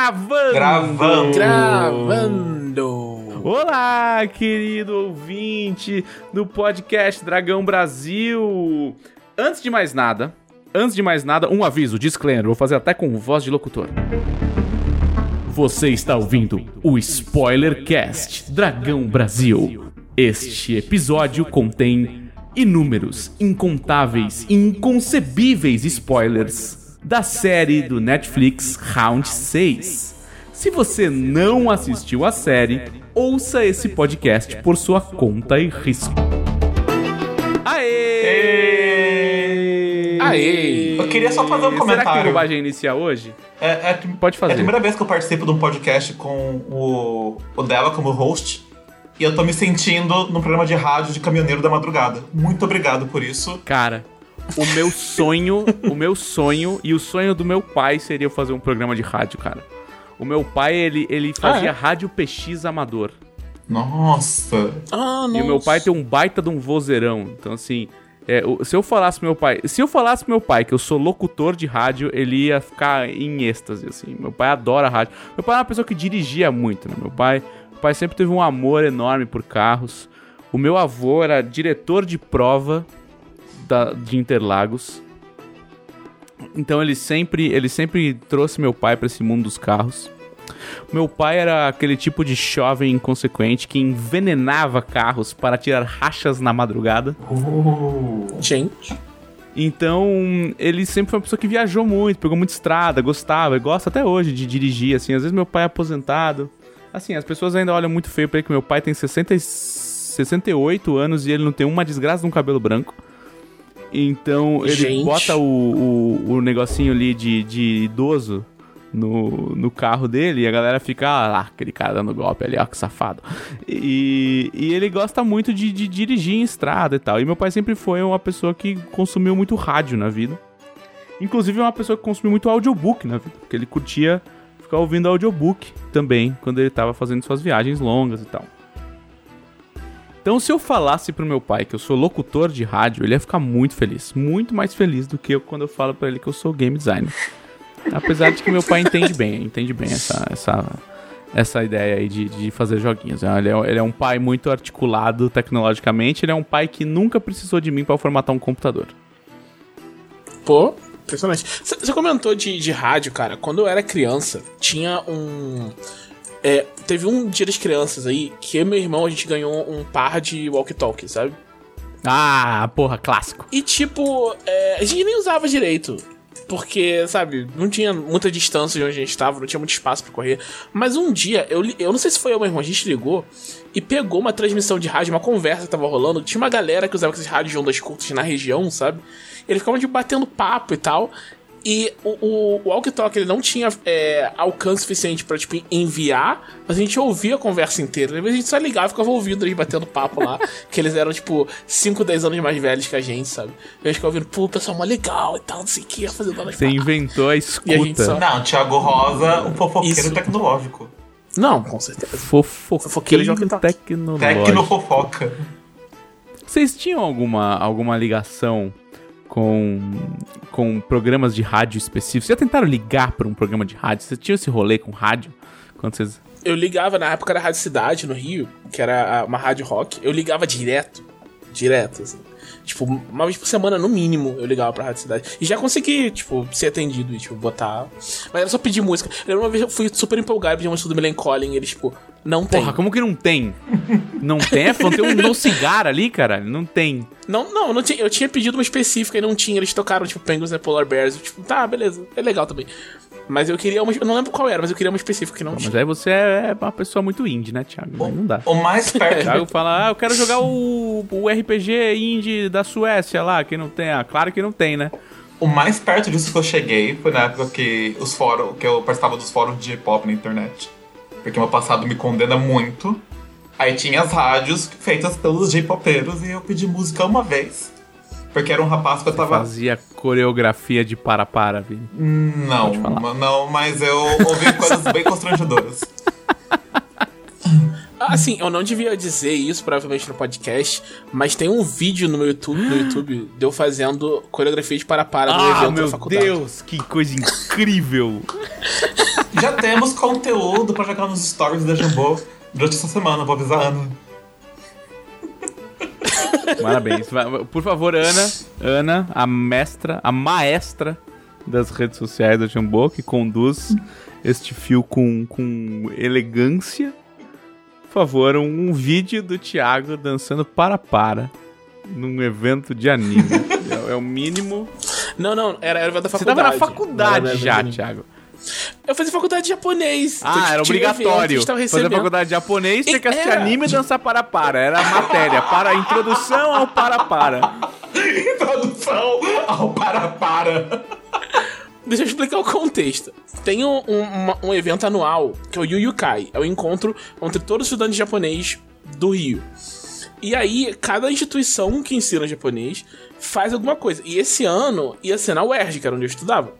Gravando! Gravando! Gravando! Olá, querido ouvinte do podcast Dragão Brasil! Antes de mais nada, antes de mais nada, um aviso, disclaimer, vou fazer até com voz de locutor. Você está ouvindo o Spoiler Cast Dragão Brasil. Este episódio contém inúmeros, incontáveis e inconcebíveis spoilers da série do Netflix Round 6. Se você não assistiu a série, ouça esse podcast por sua conta e risco. Aê! Aê! Eu queria só fazer um Será que comentário. bobagem inicial hoje? É, é, Pode fazer. É a primeira vez que eu participo de um podcast com o, o dela como host. E eu tô me sentindo num programa de rádio de caminhoneiro da madrugada. Muito obrigado por isso. Cara, o meu sonho, o meu sonho e o sonho do meu pai seria eu fazer um programa de rádio, cara. O meu pai, ele, ele fazia é? rádio PX amador. Nossa. Ah, E o meu pai tem um baita de um vozeirão. Então, assim, é, se eu falasse pro meu pai. Se eu falasse pro meu pai que eu sou locutor de rádio, ele ia ficar em êxtase, assim. Meu pai adora rádio. Meu pai é uma pessoa que dirigia muito, né? Meu pai, meu pai sempre teve um amor enorme por carros. O meu avô era diretor de prova da- de Interlagos. Então ele sempre, ele sempre trouxe meu pai pra esse mundo dos carros. Meu pai era aquele tipo de jovem inconsequente que envenenava carros para tirar rachas na madrugada. Gente. Então, ele sempre foi uma pessoa que viajou muito, pegou muita estrada, gostava, e gosta até hoje de dirigir, assim. Às vezes meu pai é aposentado. Assim, as pessoas ainda olham muito feio pra ele, que meu pai tem 60, e- 68 anos e ele não tem uma desgraça de um cabelo branco. Então, ele Gente. bota o, o, o negocinho ali de, de idoso no, no carro dele e a galera fica, ah, lá, aquele cara dando golpe ali, ó, que safado. E, e ele gosta muito de, de dirigir em estrada e tal. E meu pai sempre foi uma pessoa que consumiu muito rádio na vida. Inclusive, é uma pessoa que consumiu muito audiobook na vida, porque ele curtia ficar ouvindo audiobook também, quando ele tava fazendo suas viagens longas e tal. Então, se eu falasse pro meu pai que eu sou locutor de rádio, ele ia ficar muito feliz. Muito mais feliz do que eu quando eu falo pra ele que eu sou game designer. Apesar de que meu pai entende bem, entende bem essa, essa, essa ideia aí de, de fazer joguinhos. Ele é, ele é um pai muito articulado tecnologicamente, ele é um pai que nunca precisou de mim pra formatar um computador. Pô, impressionante. Você comentou de, de rádio, cara. Quando eu era criança, tinha um. É, teve um dia das crianças aí que eu e meu irmão a gente ganhou um par de walkie-talkie, sabe? Ah, porra, clássico. E tipo, é, a gente nem usava direito. Porque, sabe, não tinha muita distância de onde a gente estava, não tinha muito espaço pra correr. Mas um dia, eu, eu não sei se foi eu, meu irmão, a gente ligou e pegou uma transmissão de rádio, uma conversa que tava rolando. Tinha uma galera que usava esses rádios de ondas curtas na região, sabe? Eles ficavam de batendo papo e tal. E o, o, o walkie-talkie ele não tinha é, alcance suficiente pra, tipo, enviar, mas a gente ouvia a conversa inteira. Às vezes a gente só ligava e ficava ouvindo eles batendo papo lá, que eles eram, tipo, 5, 10 anos mais velhos que a gente, sabe? E a gente ficava ouvindo, pô, o pessoal mó legal e tal, não sei o que, fazendo Você inventou a E a escuta. só- Não, Thiago Rosa, o fofoqueiro Isso. tecnológico. Não, com certeza. Fofoqueiro Fofoqueiro de walkie-talkie. tecnológico. Tecnofofoca. Vocês tinham alguma, alguma ligação com, com programas de rádio específicos? Já tentaram ligar para um programa de rádio? Vocês tinham esse rolê com rádio? Quando vocês... Eu ligava na época da Rádio Cidade, no Rio, que era uma rádio rock. Eu ligava direto. Direto, assim. Tipo, uma vez por semana, no mínimo, eu ligava pra Rádio Cidade. E já consegui, tipo, ser atendido e, tipo, botar. Mas era só pedir música. Eu lembro uma vez eu fui super empolgado, pedi uma música do Melancholy e eles, tipo, não tem. Porra, como que não tem? Não tem? É, Não tem um no cigarro ali, cara? Não tem. Não, não, não tinha, eu tinha pedido uma específica e não tinha. Eles tocaram, tipo, Penguins and Polar Bears. Eu, tipo, tá, beleza, é legal também. Mas eu queria uma. Eu não lembro qual era, mas eu queria uma específica que não Mas tinha. aí você é uma pessoa muito indie, né, Thiago? Aí não dá. O mais perto. Thiago fala, ah, eu quero jogar o, o RPG indie da Suécia lá, que não tem. Ah, claro que não tem, né? O mais perto disso que eu cheguei foi na época que os fóruns, que eu participava dos fóruns de pop na internet. Porque meu passado me condena muito. Aí tinha as rádios feitas pelos J-popeiros e eu pedi música uma vez. Porque era um rapaz que eu tava. Fazia coreografia de para-para, Vini. Não, não, mas eu ouvi coisas bem constrangedoras. Assim, eu não devia dizer isso, provavelmente, no podcast, mas tem um vídeo no meu YouTube, no YouTube de eu fazendo coreografia de para-para no Ah, evento meu da faculdade. Deus, que coisa incrível! Já temos conteúdo pra jogar nos stories da Jambô durante essa semana, vou avisar a Ana. Parabéns. Por favor, Ana, Ana, a mestra, a maestra das redes sociais da Jambô, que conduz este fio com, com elegância. Por favor, um, vídeo do Thiago dançando para-para num evento de anime. é, é o mínimo. Não, não, era, era o evento da Você faculdade. tava na faculdade evento já. Thiago. Eu fazia faculdade de japonês. então, Ah, era evento, obrigatório. tava Fazer faculdade de japonês, tinha que assistir Era. anime e dançar para-para. Era a matéria, para a introdução ao para-para. Introdução ao para-para. Deixa eu explicar o contexto. Tem um, um- um evento anual, que é o Yuyukai. É o encontro entre todos os estudantes japonês do Rio. E aí, cada instituição que ensina japonês faz alguma coisa. E esse ano ia ser na UERJ, que era onde eu estudava.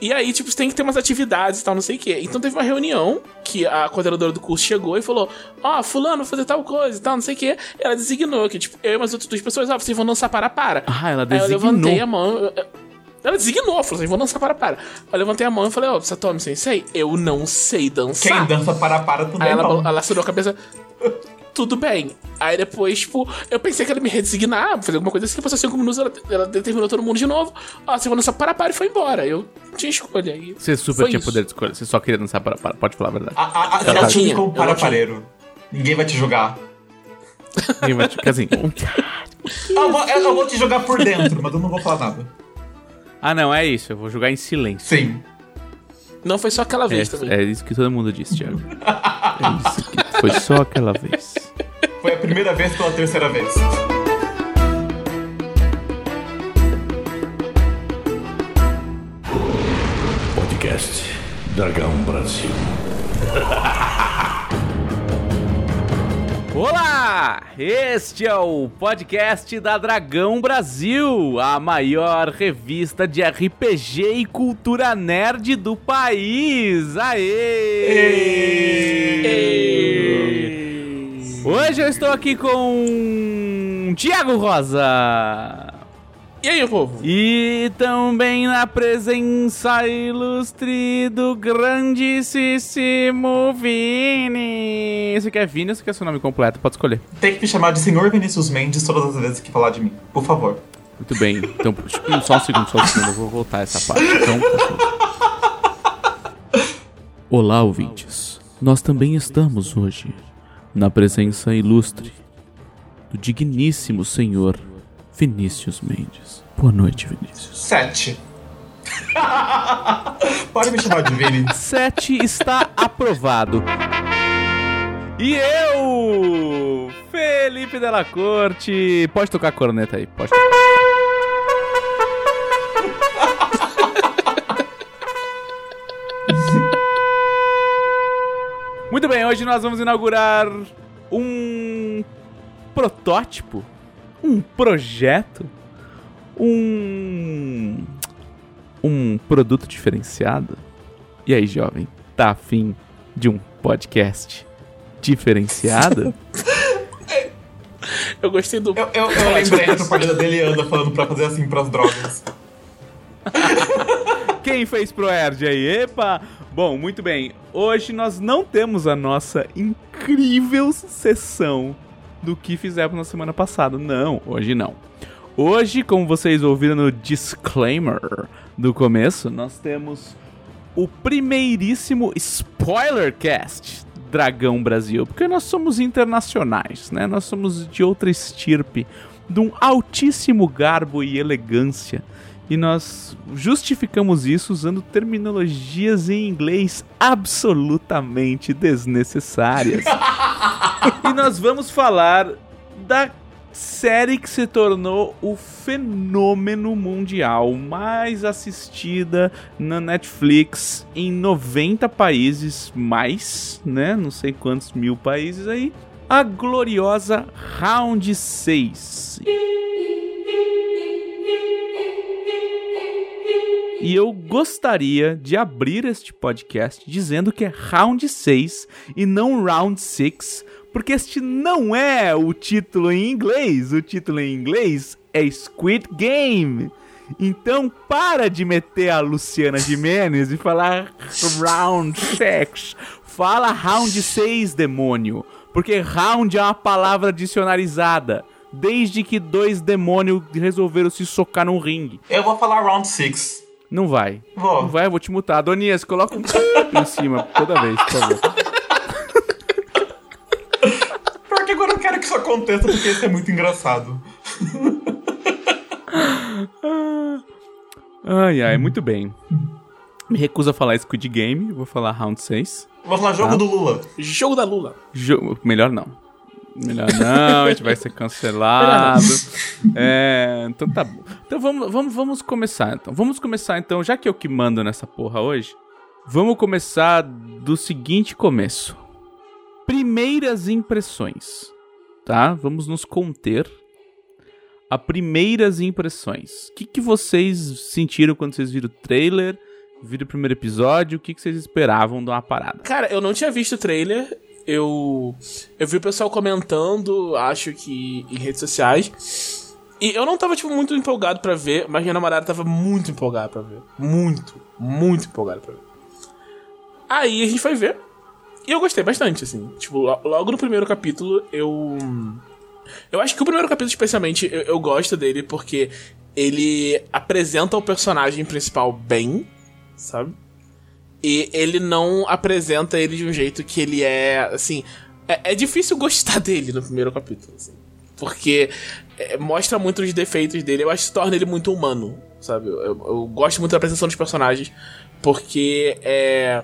E aí, tipo, você tem que ter umas atividades e tal, não sei o quê. Então teve uma reunião que a coordenadora do curso chegou e falou: Ó, fulano, vou fazer tal coisa e tal, não sei o quê. E ela designou que, tipo, eu e umas outras duas pessoas, ó, vocês vão dançar para para. Ah, ela Aí eu levantei a designou. mão. eu- Ela designou, falou assim: vou dançar para para. Eu levantei a mão e falei: Ó, Satomi Sensei, eu não sei dançar. Quem dança para-para também Aí ela, não. ela a cabeça. Tudo bem. Aí depois, tipo, eu pensei que ela ia me redesignar, fazer alguma coisa assim. Passou cinco minutos, ela, ela determinou todo mundo de novo. Ó, você vai dançar para para e foi embora. Eu não tinha escolha. Aí Você super tinha isso. poder de escolha. Você só queria dançar para-para. Pode falar a verdade. A, a, a, tive tinha, como eu não para-pareiro. Ninguém vai te julgar. Ninguém vai te- Quer assim, Eu vou, eu, eu vou te jogar por dentro, mas eu não vou falar nada. Ah, não, é isso. Eu vou jogar em silêncio. Sim. Não foi só aquela É, vez também. é isso que todo mundo disse, Thiago. É isso que foi só aquela vez. Foi a primeira vez pela terceira vez. Podcast Dragão Brasil. Olá! Este é o podcast da Dragão Brasil, a maior revista de RPG e cultura nerd do país. Aê! Hoje eu estou aqui com Tiago Rosa. E aí, povo? E também na presença ilustre do grandíssimo Vini. Você quer Vini ou você quer seu nome completo? Pode escolher. Tem que me chamar de Senhor Vinícius Mendes todas as vezes que falar de mim. Por favor. Muito bem. Então, só um segundo, só um segundo. Eu vou voltar essa parte. Então, por favor. Olá, ouvintes. Nós também estamos hoje na presença ilustre do digníssimo senhor Vinícius Mendes. Boa noite, Vinícius. Sete. Pode me chamar de Vini. 7 está aprovado. E eu, Felipe Della Corte. Pode tocar a corneta aí, pode tocar. Muito bem, hoje nós vamos inaugurar um protótipo, um projeto, um um produto diferenciado. E aí, jovem, tá afim de um podcast diferenciado? Eu gostei do. Eu, eu, eu lembrei da propaganda dele anda falando pra fazer assim pras drogas. Quem fez pro Erd aí? Epa! Bom, muito bem. Hoje nós não temos a nossa incrível sessão do que fizemos na semana passada. Não, hoje não. Hoje, como vocês ouviram no disclaimer do começo, nós temos o primeiríssimo Spoilercast Dragão Brasil, porque nós somos internacionais, né? Nós somos de outra estirpe, de um altíssimo garbo e elegância. E nós justificamos isso usando terminologias em inglês absolutamente desnecessárias. e nós vamos falar da série que se tornou o fenômeno mundial mais assistida na Netflix em 90 países, mais, né? Não sei quantos mil países aí. A gloriosa Round 6. E eu gostaria de abrir este podcast dizendo que é round 6 e não round 6, porque este não é o título em inglês. O título em inglês é Squid Game. Então para de meter a Luciana Jimenez e falar round 6. Fala round 6, demônio. Porque round é uma palavra dicionarizada. Desde que dois demônios resolveram se socar num ringue. Eu vou falar round 6. Não vai. Vou. Não vai, eu vou te mutar. Adonias, coloca um em cima toda vez, por favor. Porque agora eu quero que isso aconteça, porque isso é muito engraçado. Ai, ai, muito bem. Me recuso a falar Squid Game, vou falar Round 6. Vou falar jogo Tá. do Lula. Jogo da Lula. Jo- Melhor não. Melhor não, a gente vai ser cancelado. É, então tá bom. Então vamos, vamos, vamos começar então. Vamos começar então, já que eu que mando nessa porra hoje, vamos começar do seguinte começo. Primeiras impressões, tá? Vamos nos conter a primeiras impressões. O que, que vocês sentiram quando vocês viram o trailer, viram o primeiro episódio? O que, que vocês esperavam de uma parada? Cara, eu não tinha visto o trailer. Eu. Eu vi o pessoal comentando, acho que em redes sociais. E eu não tava, tipo, muito empolgado pra ver, mas minha namorada tava muito empolgada pra ver. Muito, muito empolgada pra ver. Aí a gente foi ver. E eu gostei bastante, assim. Tipo, lo- logo no primeiro capítulo, eu. Eu acho que o primeiro capítulo, especialmente, eu, eu gosto dele porque ele apresenta o personagem principal bem, sabe? E ele não apresenta ele de um jeito que ele é, assim. É, é difícil gostar dele no primeiro capítulo, assim. Porque é, mostra muito os defeitos dele. Eu acho que torna ele muito humano, sabe? Eu, eu- gosto muito da apresentação dos personagens. Porque é.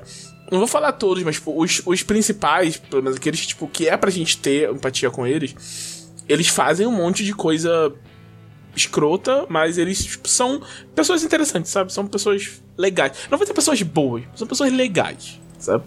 Não vou falar todos, mas tipo, os, os principais, pelo menos aqueles tipo, que é pra gente ter empatia com eles, eles fazem um monte de coisa escrota, mas eles tipo, são pessoas interessantes, sabe? São pessoas legais. Não vou dizer pessoas boas, são pessoas legais, sabe?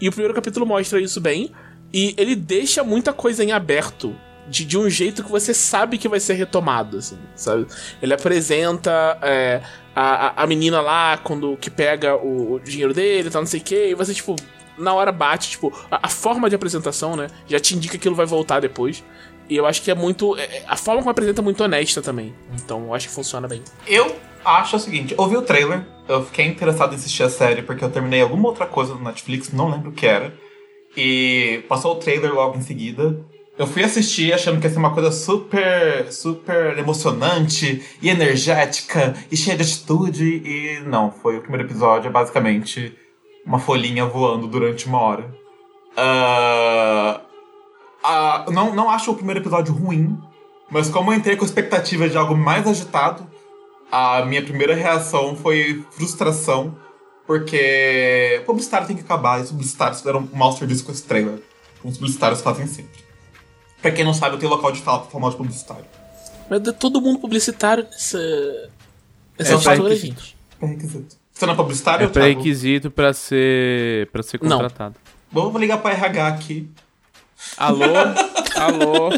E o primeiro capítulo mostra isso bem. E ele deixa muita coisa em aberto. De, de um jeito que você sabe que vai ser retomado, assim, sabe? Ele apresenta é, a, a- menina lá, quando que pega o, o dinheiro dele, tá, não sei o que, e você, tipo, na hora bate, tipo, a, a forma de apresentação, né? Já te indica que aquilo vai voltar depois. E eu acho que é muito. é- A forma como apresenta é muito honesta também. Então eu acho que funciona bem. Eu acho o seguinte, eu vi o trailer, eu fiquei interessado em assistir a série porque eu terminei alguma outra coisa no Netflix, não lembro o que era. E passou o trailer logo em seguida. Eu fui assistir achando que ia ser uma coisa super, super emocionante e energética e cheia de atitude. E não, foi o primeiro episódio, é basicamente uma folhinha voando durante uma hora. Ah, ah, não, não acho o primeiro episódio ruim, mas como eu entrei com expectativa de algo mais agitado, a minha primeira reação foi frustração, porque publicitário tem que acabar, e os publicitários fizeram um mau serviço com esse trailer. Como os publicitários fazem sempre. Pra quem não sabe, eu tenho local de fala pra falar de publicitário. Mas é todo mundo publicitário nessa. Nessa É, altura, pré-requisito. gente. É requisito. Você não é publicitário, É pré-requisito pra ser, pra ser Não. contratado. Bom, eu vou ligar pra RH aqui. Alô? Alô?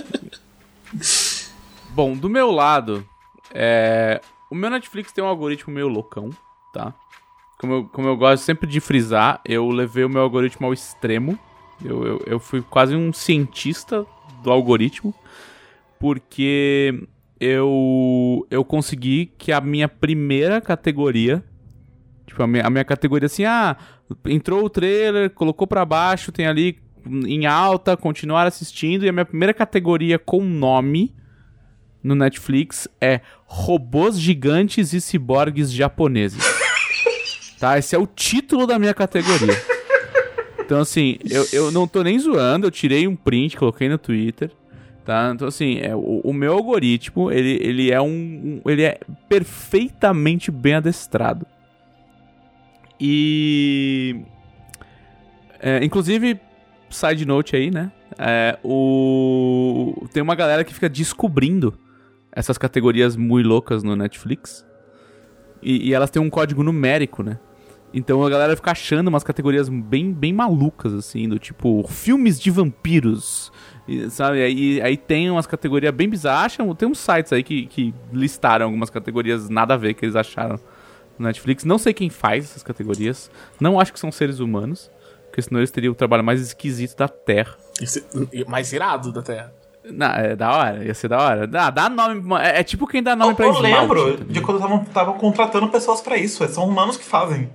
Bom, do meu lado, é, o meu Netflix tem um algoritmo meio loucão, tá? Como eu, como eu gosto sempre de frisar, eu levei o meu algoritmo ao extremo. Eu, eu, eu fui quase um cientista do algoritmo, porque eu, eu consegui que a minha primeira categoria Tipo, a minha, a minha categoria assim, ah, entrou o trailer, colocou pra baixo, tem ali em alta, continuar assistindo. E a minha primeira categoria com nome no Netflix é Robôs Gigantes e Ciborgues Japoneses. tá? Esse é o título da minha categoria. Então, assim, eu, eu não tô nem zoando, eu tirei um print, coloquei no Twitter. Tá? Então, assim, é, o, o meu algoritmo, ele, ele é um, um- Ele é perfeitamente bem adestrado. E. é, inclusive, side note aí, né? É, o... Tem uma galera que fica descobrindo essas categorias muito loucas no Netflix. E, e elas têm um código numérico, né? Então a galera fica achando umas categorias bem, bem malucas, assim, do tipo filmes de vampiros. e, sabe? Aí, aí tem umas categorias bem bizarras. Tem uns sites aí que, que listaram algumas categorias nada a ver que eles acharam no Netflix. Não sei quem faz essas categorias. Não acho que são seres humanos. Porque senão eles teriam o trabalho mais esquisito da Terra. Esse- mais irado da Terra. Não, é da hora, ia ser da hora. Dá, dá nome. É, é tipo quem dá nome Eu, pra eu esmalte. lembro tá de quando estavam contratando pessoas pra isso. São humanos que fazem.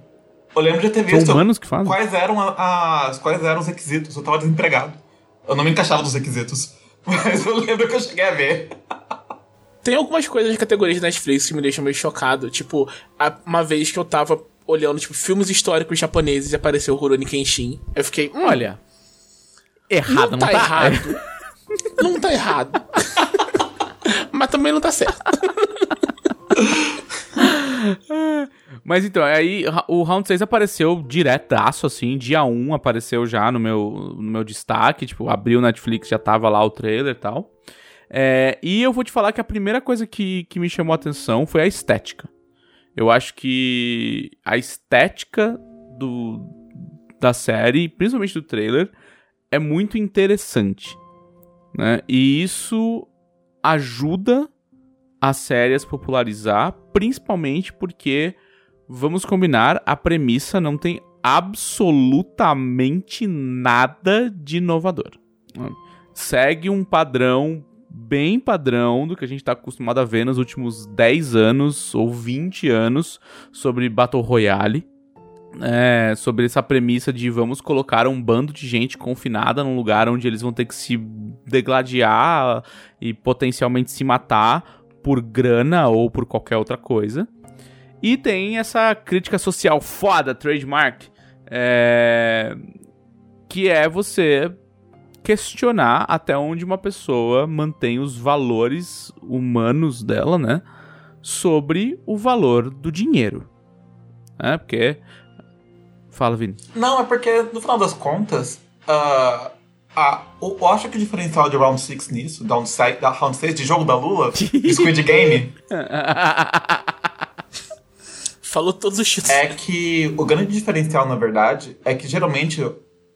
Eu lembro de ter visto São humanos que fazem? quais eram as quais eram os requisitos. Eu tava desempregado. Eu não me encaixava nos requisitos. Mas eu lembro que eu cheguei a ver. Tem algumas coisas de categorias da Netflix que me deixam meio chocado. Tipo, uma vez que eu tava olhando, tipo, filmes históricos japoneses e apareceu o Rurouni Kenshin. Eu fiquei, hum, Olha. Errado, não, não, tá, errado. não tá errado. Mas também não tá certo. Mas então, aí o Round 6 apareceu diretaço, assim, dia 1 apareceu já no meu, no meu destaque, tipo, abriu o Netflix, já tava lá o trailer e tal. É, e eu vou te falar que a primeira coisa que, que me chamou a atenção foi a estética. Eu acho que a estética do, da série, principalmente do trailer, é muito interessante. Né? E isso ajuda a série a se popularizar, principalmente porque, vamos combinar, a premissa não tem absolutamente nada de inovador. né? Segue um padrão bem padrão do que a gente está acostumado a ver nos últimos 10 anos ou 20 anos sobre Battle Royale. É, sobre essa premissa de vamos colocar um bando de gente confinada num lugar onde eles vão ter que se degladiar e potencialmente se matar por grana ou por qualquer outra coisa. E tem essa crítica social foda, trademark, é, que é você questionar até onde uma pessoa mantém os valores humanos dela, né? Sobre o valor do dinheiro. É, porque. Fala, Vini. Não, é porque no final das contas, ah, ah, eu, eu acho que o diferencial de Round 6 nisso, da Round 6, da Round 6 de jogo da Lula, de Squid Game, Falou todos os títulos. é que o grande diferencial, na verdade, é que geralmente,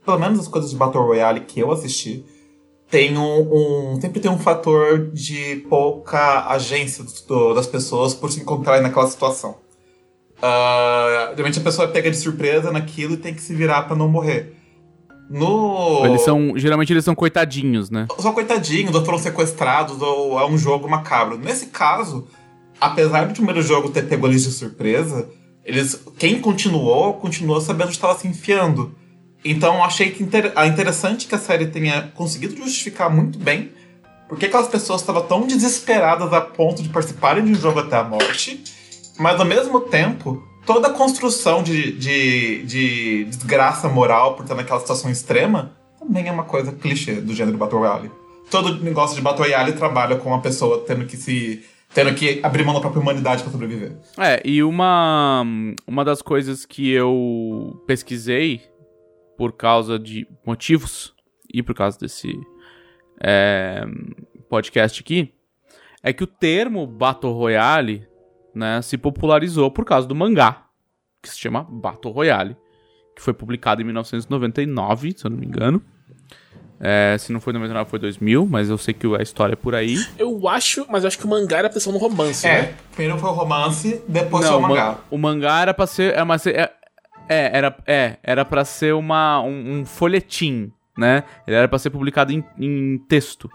pelo menos as coisas de Battle Royale que eu assisti, tem um, um- sempre tem um fator de pouca agência do- das pessoas por se encontrarem naquela situação. Geralmente a pessoa pega de surpresa naquilo e tem que se virar pra não morrer. No. Eles são. Geralmente eles são coitadinhos, né? são coitadinhos, ou foram sequestrados, ou é um jogo macabro. Nesse caso, apesar do primeiro jogo ter pego eles de surpresa, eles, quem continuou, continuou sabendo onde estava se enfiando. Então achei que inter, é interessante que a série tenha conseguido justificar muito bem por que aquelas pessoas estavam tão desesperadas a ponto de participarem de um jogo até a morte, mas ao mesmo tempo, toda a construção de, de, de desgraça moral por estar naquela situação extrema também é uma coisa clichê do gênero Battle Royale. Todo negócio de Battle Royale trabalha com a pessoa tendo que se. tendo que abrir mão da própria humanidade para sobreviver. É, e uma, uma das coisas que eu pesquisei por causa de motivos e por causa desse é, podcast aqui é que o termo Battle Royale né, se popularizou por causa do mangá, que se chama Battle Royale, que foi publicado em 1999, se eu não me engano. É, se não foi 99, foi 2000, mas eu sei que a história é por aí. Eu acho, mas eu acho que o mangá era a versão no romance, né? É, primeiro foi o romance, depois foi o ma- mangá. o mangá era pra ser. É, uma, é, é, era, é, era pra ser uma, um, um folhetim, né? Ele era pra ser publicado em, em texto.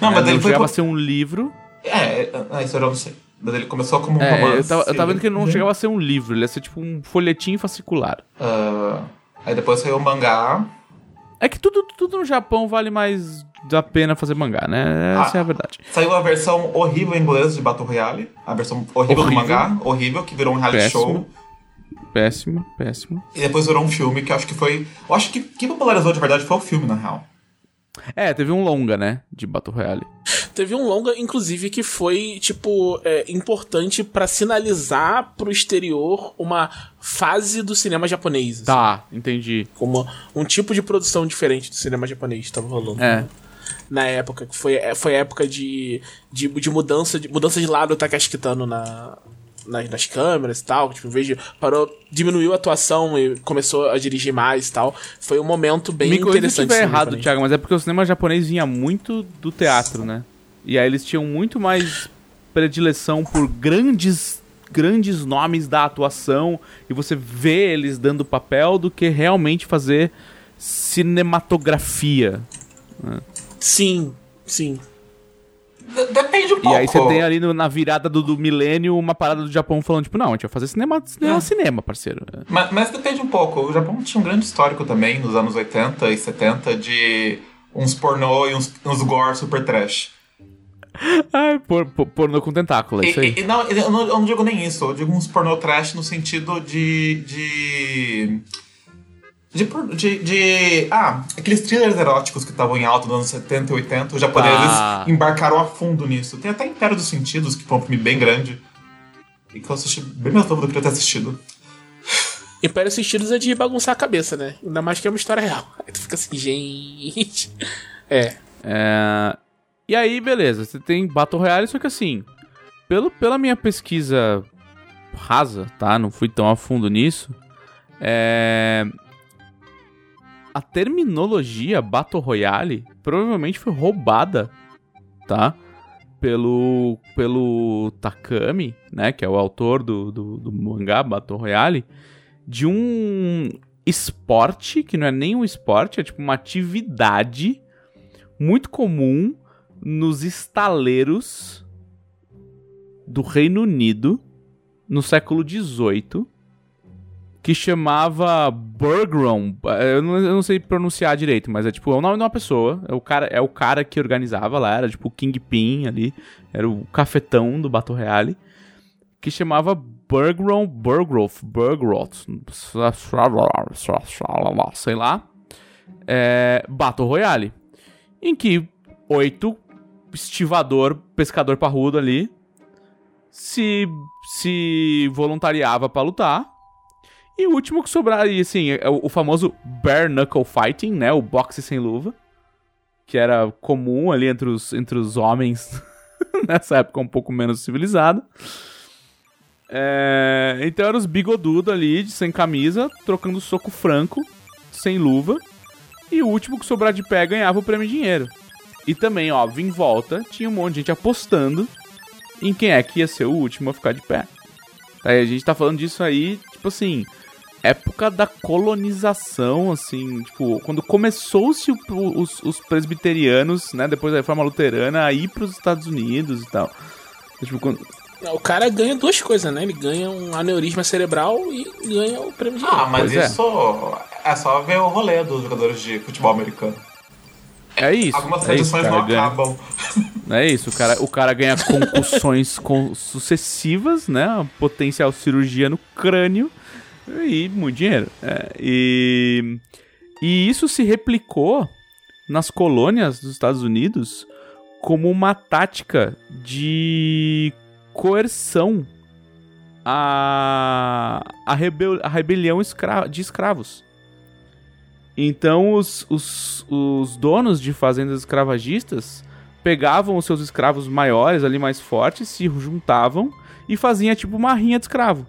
Não, mas É, ele não foi. chegava a ser um livro. É, é, isso eu não sei. Mas ele começou como um É, romance. eu, tava, eu tava vendo que ele não chegava a ser um livro, ele ia ser tipo um folhetim fascicular. Ah, aí depois saiu o mangá. É que tudo, tudo no Japão vale mais da pena fazer mangá, né? Essa Ah. é a verdade. Saiu a versão horrível em inglês de Battle Royale. A versão horrível, Horrível. do mangá, horrível, que virou um reality Péssimo. show. Péssimo, péssimo. E depois virou um filme que eu acho que foi. Eu acho que quem popularizou de verdade foi o filme, na real. É, teve um longa, né? De Battle Royale. Teve um longa, inclusive, que foi, tipo, é, importante pra sinalizar pro exterior uma fase do cinema japonês. assim. Tá, entendi. Como um tipo de produção diferente do cinema japonês tava rolando. É. Na época, que foi, é, foi época de, de, de mudança de mudança de lado do Takashi Kitano na, nas, nas câmeras e tal. Tipo, em vez de. Parou, diminuiu a atuação e começou a dirigir mais e tal. Foi um momento bem Me corrija se eu interessante. cinema errado. Thiago, mas é porque o cinema japonês vinha muito do teatro, né? E aí eles tinham muito mais predileção por grandes grandes nomes da atuação e você vê eles dando papel do que realmente fazer cinematografia. Sim, sim. Depende um E pouco. aí você tem ali no- na virada do, do milênio uma parada do Japão falando, tipo, não, a gente vai fazer cinema, cinema, É. cinema, parceiro. Mas, mas depende um pouco. O Japão tinha um grande histórico também, nos anos 80 e 70, de uns pornô e uns, uns gore super trash. Ai, por, por, pornô com tentáculo, é E, isso aí. e- e não, eu não, eu não digo nem isso, eu digo uns pornô trash no sentido de. de. De, de, de- Ah, aqueles thrillers eróticos que estavam em alta nos anos 70 e 80, os japoneses Ah. embarcaram a fundo nisso. Tem até Império dos Sentidos, que foi um filme bem grande. E que eu assisti bem mais novo do que eu ter assistido. Império Sentidos é de bagunçar a cabeça, né? Ainda mais que é uma história real. Aí tu fica assim, gente. É. É, E aí, beleza, você tem Battle Royale, só que assim, pelo, pela minha pesquisa rasa, tá? Não fui tão a fundo nisso. É... A terminologia Battle Royale provavelmente foi roubada, tá? Pelo, pelo Takami, né? Que é o autor do, do, do mangá Battle Royale, de um esporte, que não é nem um esporte, é tipo uma atividade muito comum nos estaleiros do Reino Unido no século XVIII que chamava Burgron. Eu não, eu não sei pronunciar direito, mas é tipo é o nome de uma pessoa. É o cara, é o cara que organizava lá, era tipo o Kingpin ali, era o cafetão do Battle Royale, que chamava Burgron, Burgroth, Burgroth, sei lá, é, Battle Royale, em que oito estivador, pescador parrudo ali se se voluntariava pra lutar. E o último que sobraria, assim, é o, famoso bare knuckle fighting, né, o boxe sem luva, que era comum ali entre os, entre os homens nessa época um pouco menos civilizado. É, então eram os bigodudos ali, de- sem camisa, trocando soco franco, sem luva. E o último que sobrar de pé ganhava o prêmio em dinheiro. E também, óbvio, em volta, tinha um monte de gente apostando em quem é que ia ser o último a ficar de pé. Aí a gente tá falando disso aí, tipo assim, época da colonização, assim, tipo, quando começou-se os, os presbiterianos, né, depois da reforma luterana, a ir pros Estados Unidos e tal. Tipo, quando, O cara ganha duas coisas, né? Ele ganha um aneurisma cerebral e ganha o prêmio de Ah, mas Pois é. isso é. só ver o rolê dos jogadores de futebol americano. é isso. Algumas é tradições não ganha- acabam. É isso, o cara, o cara ganha concussões com- sucessivas, né? Potencial cirurgia no crânio e muito dinheiro. É, e, e isso se replicou nas colônias dos Estados Unidos como uma tática de coerção à, à, rebel, à rebelião escra- de escravos. Então os, os, os donos de fazendas escravagistas pegavam os seus escravos maiores ali mais fortes, se juntavam e faziam tipo uma rinha de escravo.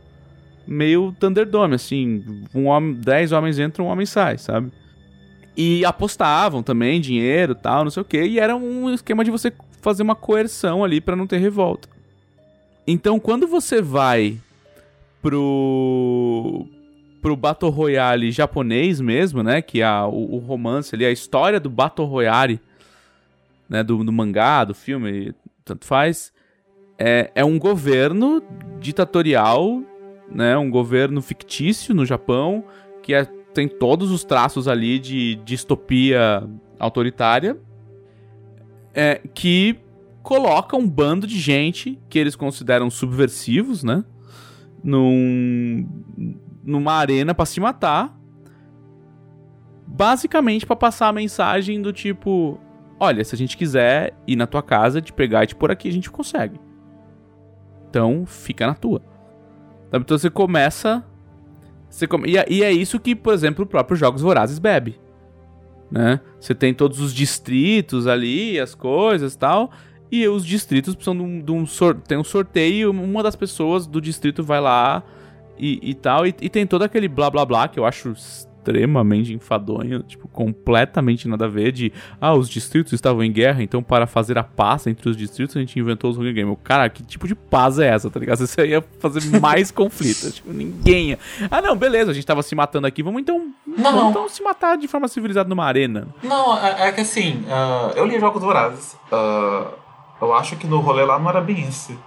Meio Thunderdome, assim, um homem, dez homens entram, um homem sai, sabe? E apostavam também dinheiro, tal, não sei o que, e era um esquema de você fazer uma coerção ali pra não ter revolta. Então, quando você vai pro pro Battle Royale japonês mesmo, né, que é a, o, o romance ali, a história do Battle Royale né, do, do mangá, do filme, tanto faz, é, é um governo ditatorial, né, um governo fictício no Japão, que é, tem todos os traços ali de distopia autoritária, é, que coloca um bando de gente que eles consideram subversivos, né, num, numa arena pra se matar, basicamente pra passar a mensagem do tipo, olha, se a gente quiser ir na tua casa, te pegar e te pôr aqui, a gente consegue. Então, fica na tua. Sabe? Então você começa. Você come... e, é- e é isso que, por exemplo, o próprio Jogos Vorazes bebe. Né? Você tem todos os distritos ali, as coisas tal. E os distritos precisam de um, de um sor... tem um sorteio, uma das pessoas do distrito vai lá e, e tal. E, e tem todo aquele blá blá blá que eu acho extremamente enfadonho, tipo, completamente nada a ver de, ah, os distritos estavam em guerra, então para fazer a paz entre os distritos a gente inventou os Hunger Games. Cara, que tipo de paz é essa, tá ligado? Isso ia fazer mais conflitos, tipo, ninguém ia... Ah, não, beleza, a gente tava se matando aqui, vamos então, Não. vamos então se matar de forma civilizada numa arena. Não, é, é que assim, ah, eu li Jogos Vorazes. Ah, eu acho que no rolê lá não era bem esse.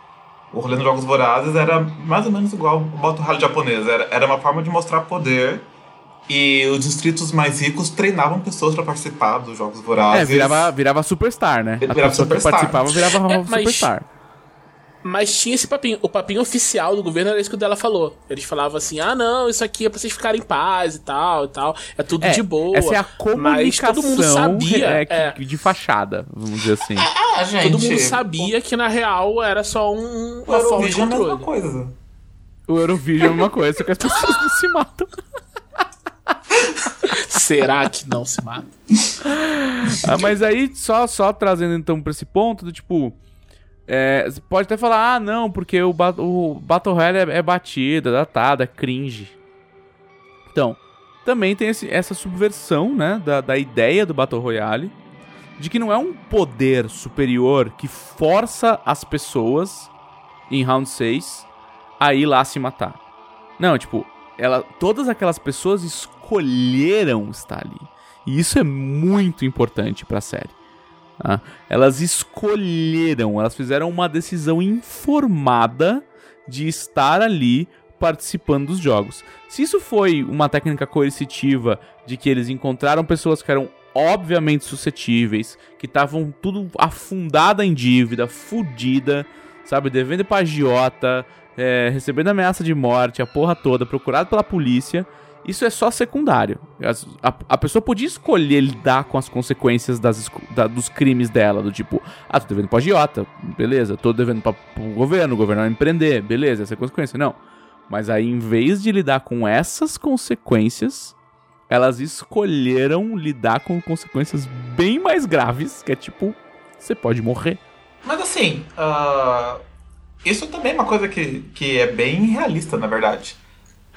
O rolê nos Jogos Vorazes era mais ou menos igual o Battle Royale japonês. Era, era uma forma de mostrar poder. E os distritos mais ricos treinavam pessoas pra participar dos Jogos Vorazes. É, virava, virava superstar, né? A Virava pessoa superstar. que participava virava É, mas- superstar. Mas tinha esse papinho. O papinho oficial do governo era isso que o dela falou. Eles falavam assim: ah, não, isso aqui é pra vocês ficarem em paz e tal e tal. É tudo É, de boa. Essa é a Mas comunicação todo mundo sabia. é, que- é, de fachada, vamos dizer assim. Ah, gente. todo mundo sabia que na real era só um, O uma forma de Eurovision é a mesma controle. coisa. O Eurovision é uma coisa, só que as pessoas não se matam. Será que não se mata? Ah, mas aí, só, só trazendo então pra esse ponto do tipo. é, você pode até falar, ah, não, porque o, ba- o Battle Royale é, é batida, datada, é cringe. Então, também tem esse- essa subversão, né, da, da ideia do Battle Royale, de que não é um poder superior que força as pessoas em round 6 a ir lá se matar. Não, tipo, ela, todas aquelas pessoas escolheram estar ali. E isso é muito importante pra série. tá? Elas escolheram, elas fizeram uma decisão informada de estar ali participando dos jogos. Se isso foi uma técnica coercitiva de que eles encontraram pessoas que eram obviamente suscetíveis, que estavam tudo afundada em dívida, fudida, sabe, devendo pra agiota, é, recebendo ameaça de morte, a porra toda, procurado pela polícia, isso é só secundário. A, a pessoa podia escolher lidar com as consequências das, da- dos crimes dela, do tipo, ah, tô devendo pra agiota, beleza, tô devendo pra, pro governo, o governo vai me prender, beleza, essa é a consequência. Não. Mas aí, em vez de lidar com essas consequências, elas escolheram lidar com consequências bem mais graves, que é tipo, você pode morrer. Mas assim, ah, isso também é uma coisa que, que é bem realista, na verdade.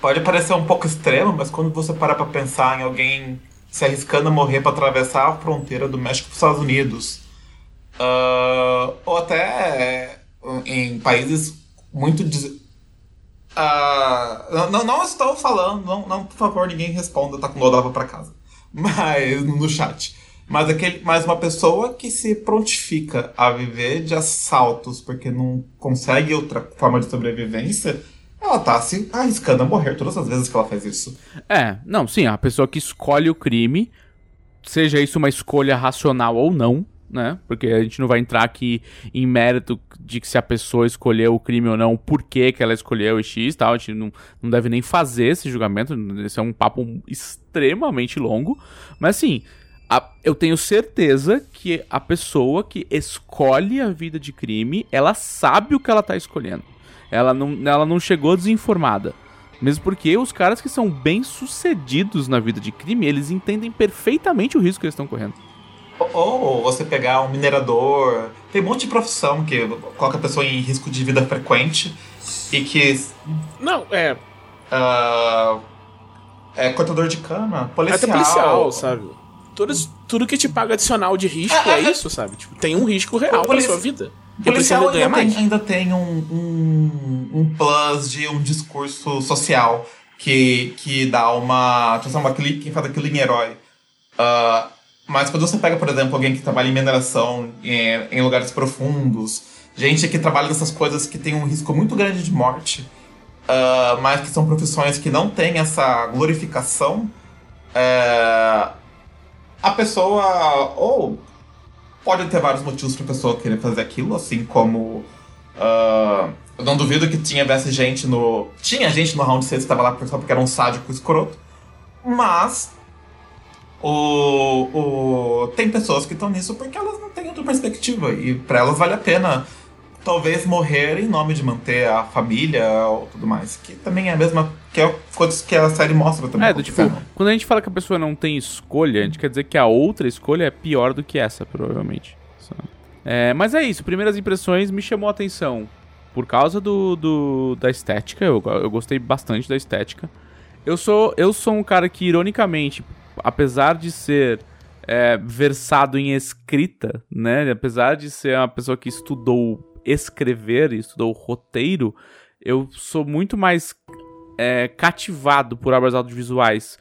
Pode parecer um pouco extremo, mas quando você parar pra pensar em alguém se arriscando a morrer pra atravessar a fronteira do México pros Estados Unidos, ah, ou até em países muito. des- Ah, não- não, estou falando, não, não, por favor, ninguém responda, tá com dor, leva pra casa. Mas no chat. Mas, aquele, mas uma pessoa que se prontifica a viver de assaltos porque não consegue outra forma de sobrevivência, ela tá se arriscando a morrer todas as vezes que ela faz isso. É, não, sim, a pessoa que escolhe o crime, seja isso uma escolha racional ou não, né? Porque a gente não vai entrar aqui em mérito de que se a pessoa escolheu o crime ou não, por que que ela escolheu o X tal, a gente não, não deve nem fazer esse julgamento, esse é um papo extremamente longo, mas assim, a- eu tenho certeza que a pessoa que escolhe a vida de crime, ela sabe o que ela tá escolhendo. Ela não, ela não chegou desinformada. Mesmo porque os caras que são bem sucedidos na vida de crime, eles entendem perfeitamente o risco que eles estão correndo. Ou, você pegar um minerador. Tem um monte de profissão que coloca a pessoa em risco de vida frequente e que. Não, é. ah, é cortador de cana, policial. Até policial, sabe? Todos, tudo que te paga adicional de risco é, É, é, isso, sabe? Tipo, tem um risco real pra sua vida. E polícia Policial ainda tem, ainda tem um, um, um plus de um discurso social que, que dá uma. Transforma aquele, quem faz aquilo em herói. Ah, mas quando você pega, por exemplo, alguém que trabalha em mineração em, em lugares profundos, gente que trabalha nessas coisas que tem um risco muito grande de morte, ah, mas que são profissões que não têm essa glorificação, é, a pessoa ou pode ter vários motivos pra pessoa querer fazer aquilo, assim como. ah, eu não duvido que tinha gente no. Tinha gente no round 6 que tava lá só porque era um sádico escroto. Mas. O, o, tem pessoas que estão nisso porque elas não têm outra perspectiva. E pra elas vale a pena talvez morrer em nome de manter a família ou tudo mais. Que também é a mesma. Que é coisas que a série mostra também. É, do tipo, quando a gente fala que a pessoa não tem escolha, a gente quer dizer que a outra escolha é pior do que essa, provavelmente. É, mas é isso, primeiras impressões me chamou a atenção por causa do, do- da estética, eu, eu gostei bastante da estética. Eu sou, eu sou um cara que, ironicamente, apesar de ser é, versado em escrita, né? Apesar de ser uma pessoa que estudou escrever, estudou roteiro, eu sou muito mais é, cativado por obras audiovisuais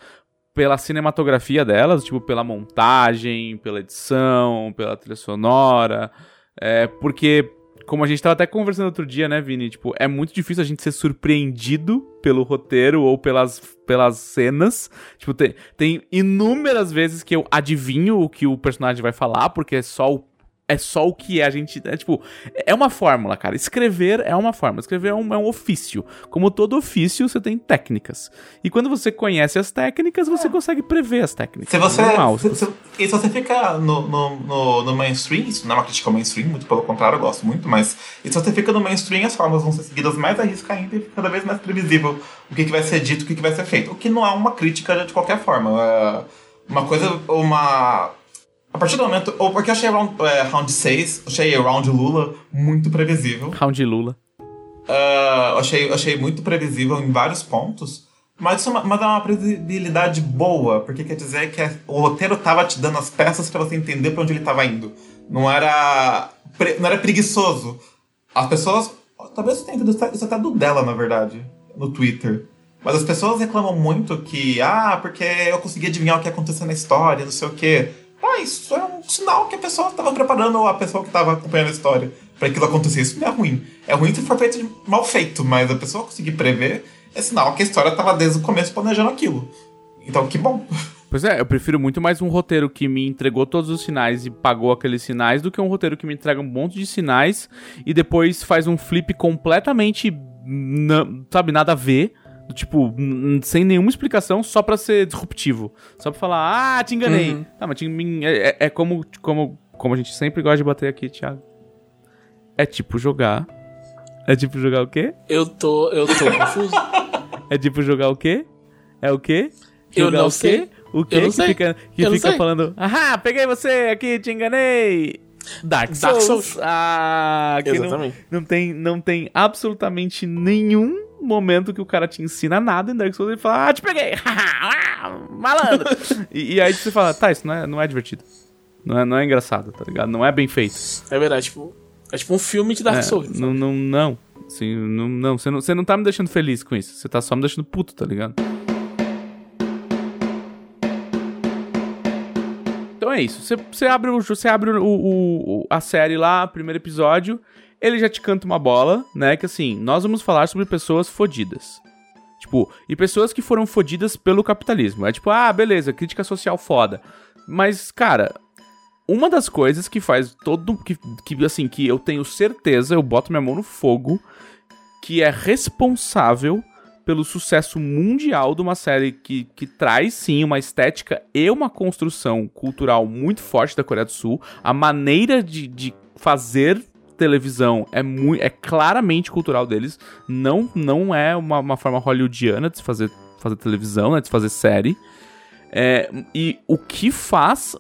pela cinematografia delas, tipo, pela montagem, pela edição, pela trilha sonora. É, porque, como a gente tava até conversando outro dia, né, Vini? Tipo, é muito difícil a gente ser surpreendido pelo roteiro ou pelas, pelas cenas. Tipo, tem, tem inúmeras vezes que eu adivinho o que o personagem vai falar, porque é só o é só o que é a gente. É tipo, é uma fórmula, cara. Escrever é uma fórmula. Escrever é um, é um ofício. Como todo ofício, você tem técnicas. E quando você conhece as técnicas, você consegue prever as técnicas. Se você. É normal. Se, se, e se você fica no, no, no, no, mainstream, isso não é uma crítica ao mainstream, muito pelo contrário, eu gosto muito, mas. E se você fica no mainstream, as fórmulas vão ser seguidas mais a risco ainda e fica cada vez mais previsível o que, que vai ser dito, o que, que vai ser feito. O que não é uma crítica de qualquer forma. É uma coisa. Uma a partir do momento. Ou porque eu achei round, é, round 6, achei Round Lula muito previsível. Round Lula. Uh, achei, achei muito previsível em vários pontos. Mas isso é uma, mas é uma previsibilidade boa, porque quer dizer que o roteiro tava te dando as peças para você entender para onde ele tava indo. Não era. Não era preguiçoso. As pessoas. Talvez você tenha entendido isso até do dela, na verdade, no Twitter. Mas as pessoas reclamam muito que, ah, porque eu consegui adivinhar o que ia acontecer na história, não sei o quê. Ah, isso é um sinal que a pessoa estava preparando a pessoa que estava acompanhando a história para aquilo acontecer. Isso não é ruim. É ruim se for feito mal feito, mas a pessoa conseguir prever é sinal que a história estava desde o começo planejando aquilo. Então, que bom. Pois é, eu prefiro muito mais um roteiro que me entregou todos os sinais e pagou aqueles sinais do que um roteiro que me entrega um monte de sinais e depois faz um flip completamente, sabe, nada a ver tipo, sem nenhuma explicação, só pra ser disruptivo. Só pra falar, ah, te enganei. Uhum. Tá, mas te, é, é, é, como, como, como a gente sempre gosta de bater aqui, Thiago. É tipo jogar. É tipo jogar o quê? Eu tô, eu tô confuso. é tipo jogar o quê? É o quê? Jogar eu não o quê? sei. O quê? que sei. fica, que eu fica falando, ah, peguei você aqui, te enganei. Dark Souls. Dark Souls. Ah, que Exatamente. Não, não, tem, não tem absolutamente nenhum momento que o cara te ensina nada em Dark Souls e fala, ah, te peguei! Malandro! e, e, aí você fala, tá, isso não é, não é divertido. Não é, não é engraçado, tá ligado? Não é bem feito. É verdade, tipo, é tipo um filme de Dark é, Souls. Não, não, não. Assim, não, não, você não. Você não tá me deixando feliz com isso. Você tá só me deixando puto, tá ligado? Então é isso. Você, você abre, o, você abre o, o, a série lá, primeiro episódio ele já te canta uma bola, né? Que assim, nós vamos falar sobre pessoas fodidas. Tipo, e pessoas que foram fodidas pelo capitalismo. É tipo, ah, beleza, crítica social foda. Mas, cara, uma das coisas que faz todo. Que, que assim, que eu tenho certeza, eu boto minha mão no fogo, que é responsável pelo sucesso mundial de uma série que, que traz sim uma estética e uma construção cultural muito forte da Coreia do Sul. A maneira de, de fazer televisão é muito é claramente cultural deles. Não não é uma, uma forma hollywoodiana de se fazer, fazer televisão, né, de se fazer série. É, e o que faz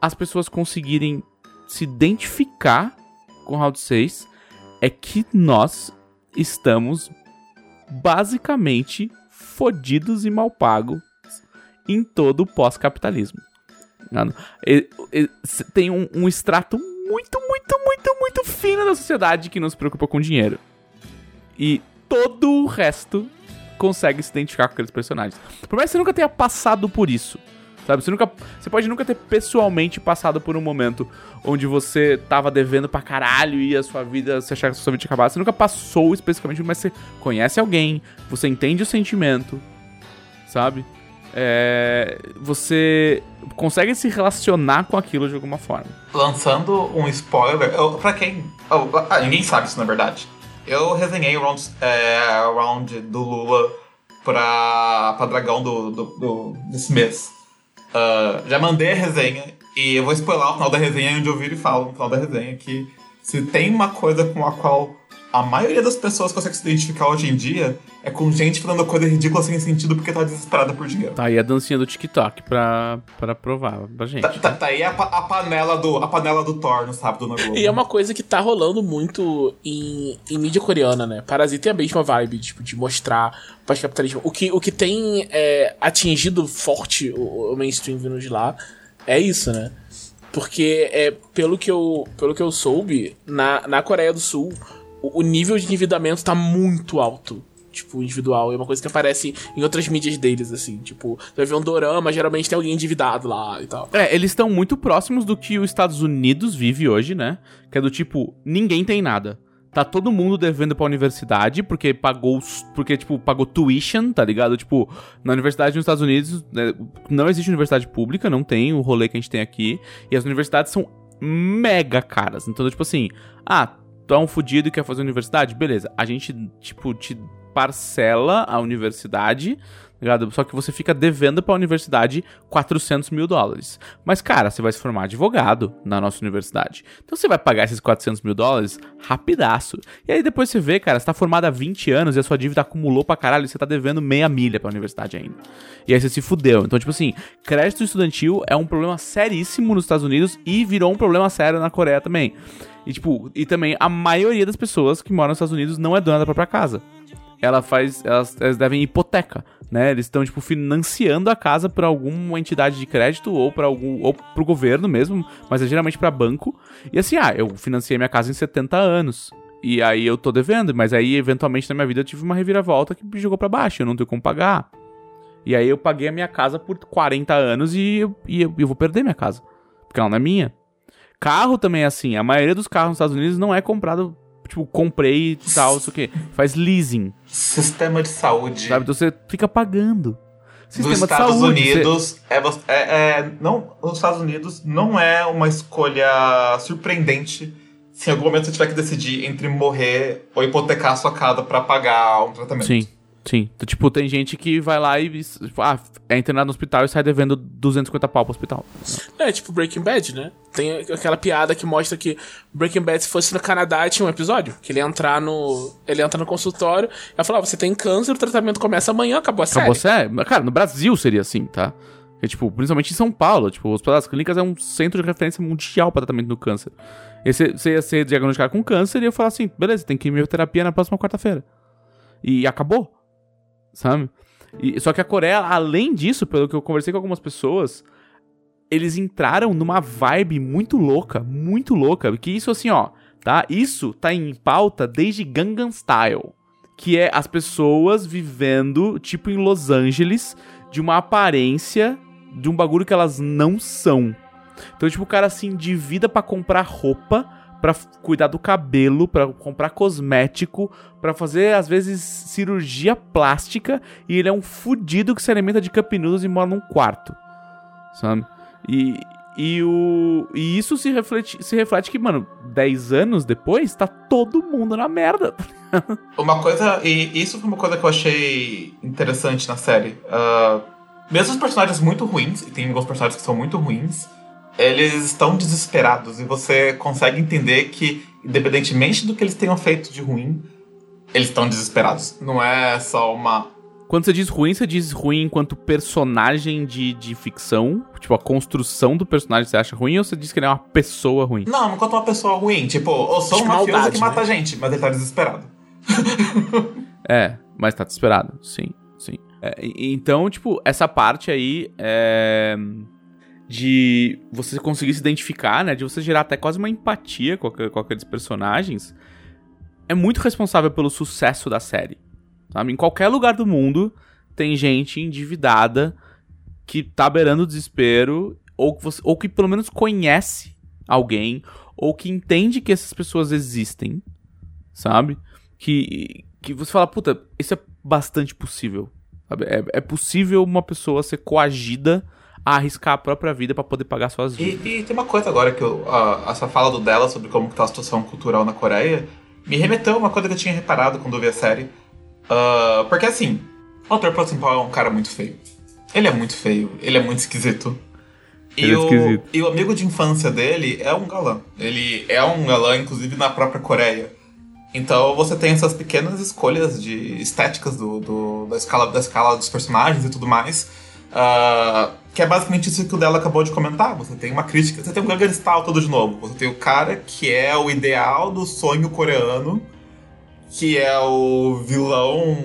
as pessoas conseguirem se identificar com Round 6 é que nós estamos basicamente fodidos e mal pagos em todo o pós-capitalismo. Tem um, um extrato muito, muito, muito, muito fina da sociedade que não se preocupa com dinheiro. E todo o resto consegue se identificar com aqueles personagens. Por mais que você nunca tenha passado por isso. Sabe? Você, nunca, você pode nunca ter pessoalmente passado por um momento onde você tava devendo pra caralho e a sua vida, você achava que a sua vida. Você nunca passou especificamente, mas você conhece alguém, você entende o sentimento, sabe? É, você consegue se relacionar com aquilo de alguma forma. Lançando um spoiler, eu, pra quem. Oh, ah, ninguém sabe isso na verdade. Eu resenhei o round, é, round do Lula pra, pra Dragão do, do, do, desse mês. Uh, já mandei a resenha e eu vou spoiler o final da resenha onde eu viro e falo no final da resenha que se tem uma coisa com a qual a maioria das pessoas consegue se identificar hoje em dia é com gente falando coisa ridícula sem sentido porque tá desesperada por dinheiro. Tá aí a dancinha do TikTok pra, pra provar pra gente. Tá, tá, tá aí a, a panela do, a panela do Thor no sábado na Globo. E é uma coisa que tá rolando muito em, em mídia coreana, né? Parasita tem a mesma vibe, tipo, de mostrar o pós-capitalismo. O que, o que tem é, atingido forte o, o mainstream vindo de lá é isso, né? Porque, é, pelo, que eu, pelo que eu soube, na, na Coreia do Sul, o, nível de endividamento tá muito alto. Tipo, individual. É uma coisa que aparece em outras mídias deles, assim. Tipo, você vai ver um dorama, geralmente tem alguém endividado lá e tal. É, eles estão muito próximos do que os Estados Unidos vive hoje, né? Que é do tipo, ninguém tem nada. Tá todo mundo devendo pra universidade, porque pagou, porque, tipo, pagou tuition, tá ligado? Tipo, na universidade nos Estados Unidos, né, não existe universidade pública, não tem o rolê que a gente tem aqui. E as universidades são mega caras. Então, tipo assim, ah, tu é um fudido e quer fazer universidade? Beleza. A gente, tipo, te parcela a universidade, tá ligado? Só que você fica devendo pra universidade 400 mil dólares. Mas, cara, você vai se formar advogado na nossa universidade. Então você vai pagar esses 400 mil dólares rapidaço. E aí depois você vê, cara, você tá formado há 20 anos e a sua dívida acumulou pra caralho e você tá devendo meia milha pra universidade ainda. E aí você se fudeu. Então, tipo assim, crédito estudantil é um problema seríssimo nos Estados Unidos e virou um problema sério na Coreia também. E, tipo, e também a maioria das pessoas que moram nos Estados Unidos não é dona da própria casa ela faz. Elas, elas devem hipoteca, né? Eles estão, tipo, financiando a casa por alguma entidade de crédito ou para algum. ou pro governo mesmo, mas é geralmente para banco. E assim, ah, eu financiei minha casa em 70 anos. E aí eu tô devendo, mas aí, eventualmente, na minha vida eu tive uma reviravolta que me jogou para baixo, eu não tenho como pagar. E aí eu paguei a minha casa por 40 anos e, e eu, eu vou perder minha casa. Porque ela não é minha. Carro também é assim. A maioria dos carros nos Estados Unidos não é comprado, tipo, comprei e tal, isso o quê. Faz leasing. Sistema de saúde Sabe? Então você fica pagando. Sistema de Estados saúde. você- Unidos é, vo- é, é- não, os Estados Unidos não é uma escolha surpreendente se em algum momento você tiver que decidir entre morrer ou hipotecar a sua casa pra pagar um tratamento. Sim, sim. Tipo, tem gente que vai lá e tipo, ah, é internado no hospital e sai devendo 250 pau pro hospital. É, tipo Breaking Bad, né? Tem aquela piada que mostra que Breaking Bad, se fosse no Canadá, tinha um episódio. Que ele ia entrar no. Ele entra no consultório e falar: você tem câncer, o tratamento começa amanhã, acabou a série. Acabou sério? Cara, no Brasil seria assim, tá? É, tipo, principalmente em São Paulo. Tipo, o Hospital das Clínicas é um centro de referência mundial para tratamento do câncer. E você, você ia ser diagnosticado com câncer e eu falar assim, beleza, tem quimioterapia na próxima quarta-feira. E acabou. Sabe? E, só que a Coreia, além disso, pelo que eu conversei com algumas pessoas, eles entraram numa vibe muito louca, muito louca. Que isso assim, ó, tá? Isso tá em pauta desde Gangnam Style. Que é as pessoas vivendo, tipo, em Los Angeles, de uma aparência de um bagulho que elas não são. Então, tipo, o cara se endivida pra comprar roupa, pra f- cuidar do cabelo, pra comprar cosmético, pra fazer, às vezes, cirurgia plástica, e ele é um fudido que se alimenta de cup noodles e mora num quarto. Sabe? E, e, o, e isso se reflete, se reflete que, mano, 10 anos depois, tá todo mundo na merda. Uma coisa, e isso foi uma coisa que eu achei interessante na série. Ah, mesmo os personagens muito ruins, e tem alguns personagens que são muito ruins, eles estão desesperados e você consegue entender que, independentemente do que eles tenham feito de ruim, eles estão desesperados. Não é só uma. Quando você diz ruim, você diz ruim enquanto personagem de, de ficção? Tipo, a construção do personagem você acha ruim ou você diz que ele é uma pessoa ruim? Não, enquanto uma pessoa ruim. Tipo, eu sou um Tipo, mafioso maldade, que mata né? gente, mas ele tá desesperado. É, mas tá desesperado. Sim, sim. É, então, tipo, essa parte aí é. De você conseguir se identificar, né? De você gerar até quase uma empatia com, aqu- com aqueles personagens. É muito responsável pelo sucesso da série. Sabe? Em qualquer lugar do mundo tem gente endividada que tá beirando o desespero, ou que, você- ou que pelo menos conhece alguém, ou que entende que essas pessoas existem, sabe? Que, que você fala, puta, isso é bastante possível. sabe? É, é possível uma pessoa ser coagida a arriscar a própria vida pra poder pagar suas E, dívidas. e tem uma coisa agora que eu, essa fala do dela sobre como que tá a situação cultural na Coreia me remeteu a uma coisa que eu tinha reparado quando eu vi a série. Ah, porque assim, o ator principal é um cara muito feio. Ele é muito feio, ele é muito esquisito. E, é o, esquisito. e o amigo de infância dele é um galã. Ele é um galã, inclusive, na própria Coreia. Então você tem essas pequenas escolhas de estéticas do, do- da, escala, da escala dos personagens e tudo mais. Ah, que é basicamente isso que o dela acabou de comentar. Você tem uma crítica, você tem um Gangnam todo de novo. Você tem o cara que é o ideal do sonho coreano, que é o vilão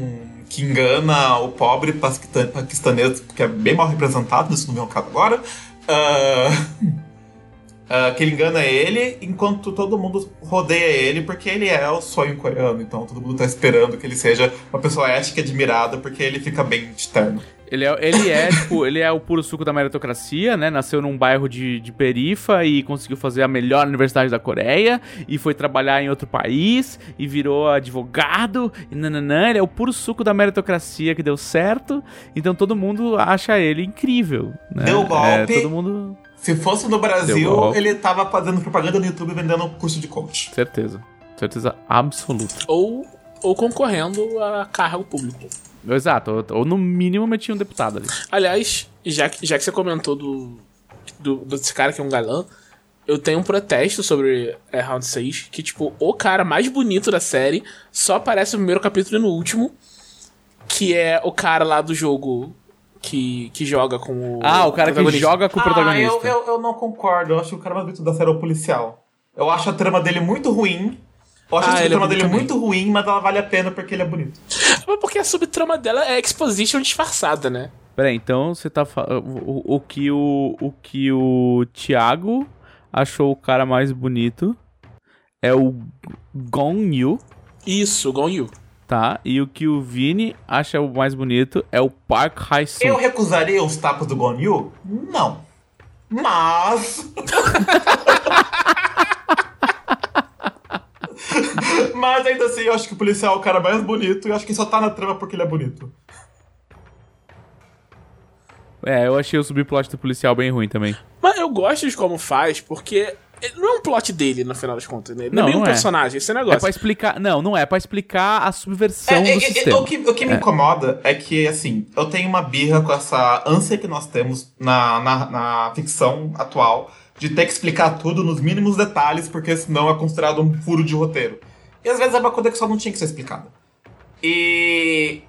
que engana o pobre paquistan- paquistanês, que é bem mal representado, isso não vem ao caso agora. Ah, ah, que ele engana ele, enquanto todo mundo rodeia ele, porque ele é o sonho coreano. Então todo mundo tá esperando que ele seja uma pessoa ética e admirada, porque ele fica bem de terno. Ele é, ele é, tipo, ele é o puro suco da meritocracia, né? Nasceu num bairro de, de perifa e conseguiu fazer a melhor universidade da Coreia e foi trabalhar em outro país e virou advogado e nananã. Ele é o puro suco da meritocracia que deu certo. Então todo mundo acha ele incrível, né? Deu golpe. É, todo mundo... Se fosse no Brasil, ele tava fazendo propaganda no YouTube vendendo curso de coach. Certeza. Certeza absoluta. Ou, ou concorrendo a cargo público. Exato. Ou, ou no mínimo metia um deputado ali. Aliás, já que, já que você comentou do, do, desse cara que é um galã, eu tenho um protesto sobre é, Round 6, que, tipo, o cara mais bonito da série só aparece no primeiro capítulo e no último, que é o cara lá do jogo que, que joga com o Ah, o cara que joga com o protagonista. Ah, eu, eu, eu não concordo. Eu acho que o cara mais bonito da série é o policial. Eu acho a trama dele muito ruim. Eu acho Ah, a é trama bonito dele também. muito ruim, mas ela vale a pena porque ele é bonito. Mas porque a subtrama dela é exposition disfarçada, né? Peraí, então você tá falando. O, o que o. O que o Thiago achou o cara mais bonito é o Gong Yu, Isso, Gon Yu. Tá? E o que o Vini acha o mais bonito é o Park Hae-sung. Eu recusaria os tapas do Gon Yu? Não. Mas. Mas ainda assim, eu acho que o policial é o cara mais bonito e eu acho que só tá na trama porque ele é bonito. É, eu achei o subplot do policial bem ruim também. Mas eu gosto de como faz, porque não é um plot dele, no final das contas, né? Ele não, Não, é nem um não é. personagem, esse é É negócio. pra explicar. Não, não é, é pra explicar a subversão É, do é, é, sistema. o que, o que me incomoda é que, assim, eu tenho uma birra com essa ânsia que nós temos na, na, na ficção atual de ter que explicar tudo nos mínimos detalhes, porque senão é considerado um furo de roteiro. E às vezes é uma coisa que só não tinha que ser explicada. E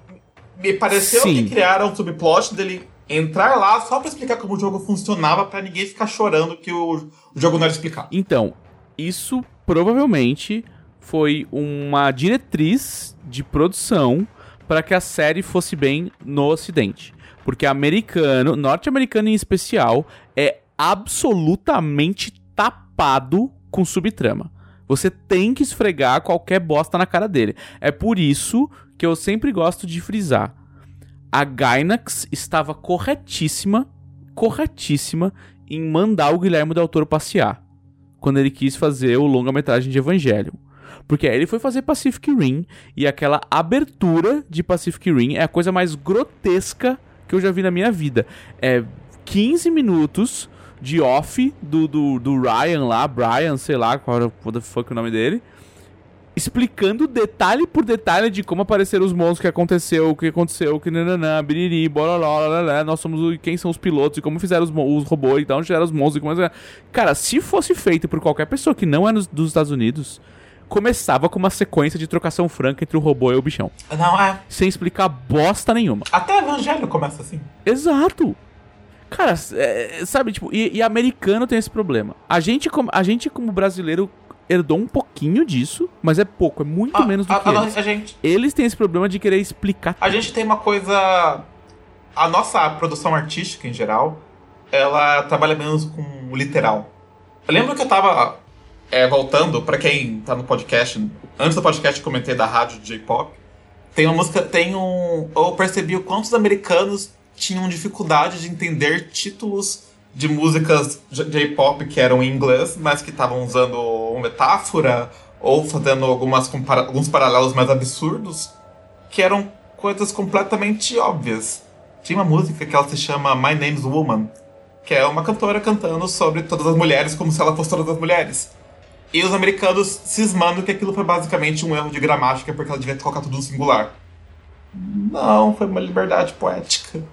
me pareceu Sim. que criaram um subplot dele entrar lá só pra explicar como o jogo funcionava, pra ninguém ficar chorando que o, o jogo não era explicado. Então, isso provavelmente foi uma diretriz de produção para que a série fosse bem no ocidente. Porque americano, norte-americano em especial, é absolutamente tapado com subtrama. Você tem que esfregar qualquer bosta na cara dele. É por isso que eu sempre gosto de frisar. A Gainax estava corretíssima, corretíssima em mandar o Guilherme Del Toro passear quando ele quis fazer o longa-metragem de Evangelion. Porque aí ele foi fazer Pacific Rim e aquela abertura de Pacific Rim é a coisa mais grotesca que eu já vi na minha vida. É 15 minutos de off do, do, do Ryan lá, Brian, sei lá, qual era what the fuck o nome dele, explicando detalhe por detalhe de como apareceram os monstros, o que aconteceu, o que aconteceu, o que nananã, biriri, bororó, lalala, nós somos o, quem são os pilotos e como fizeram os, os robôs e de onde os monstros e como... Cara, se fosse feito por qualquer pessoa que não é nos, dos Estados Unidos, começava com uma sequência de trocação franca entre o robô e o bichão. Não, é. Sem explicar bosta nenhuma. Até Evangelho começa assim. Exato. Cara, é, sabe, tipo, e, e americano tem esse problema. A gente, como, a gente, como brasileiro, herdou um pouquinho disso, mas é pouco, é muito A- menos do a- que a- eles. a gente Eles têm esse problema de querer explicar. A gente tem uma coisa. A nossa produção artística em geral, ela trabalha menos com o literal. Eu lembro que eu tava é, voltando, pra quem tá no podcast, antes do podcast eu comentei da rádio J-pop. Tem uma música, tem um. Eu percebi o quanto os americanos tinham dificuldade de entender títulos de músicas J-pop que eram em inglês, mas que estavam usando metáfora ou fazendo algumas alguns paralelos mais absurdos que eram coisas completamente óbvias. Tinha uma música que ela se chama My Name's Woman, que é uma cantora cantando sobre todas as mulheres como se ela fosse todas as mulheres. E os americanos cismando que aquilo foi basicamente um erro de gramática porque ela devia colocar tudo no singular. Não, foi uma liberdade poética.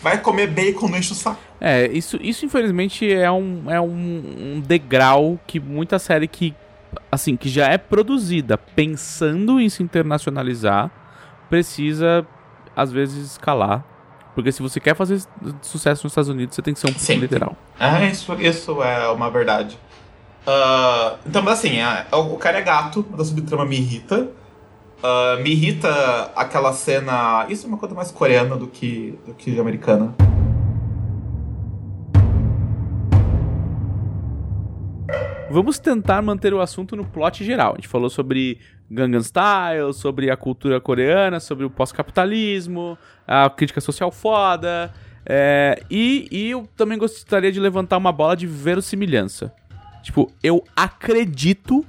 Vai comer bacon, não enche o saco. É, isso, isso infelizmente é um, é um, um degrau que muita série que assim, que já é produzida pensando em se internacionalizar, precisa, às vezes, escalar. Porque se você quer fazer sucesso nos Estados Unidos, você tem que ser um pouco literal. Ah, isso, isso é uma verdade. Ah, então, mas assim, ah, o cara é gato, a subtrama me irrita. Ah, me irrita aquela cena. Isso é uma coisa mais coreana do que, do que americana. Vamos tentar manter o assunto no plot geral. A gente falou sobre Gangnam Style, sobre a cultura coreana, sobre o pós-capitalismo, a crítica social foda. é, e, e eu também gostaria de levantar uma bola de verossimilhança. Tipo, eu acredito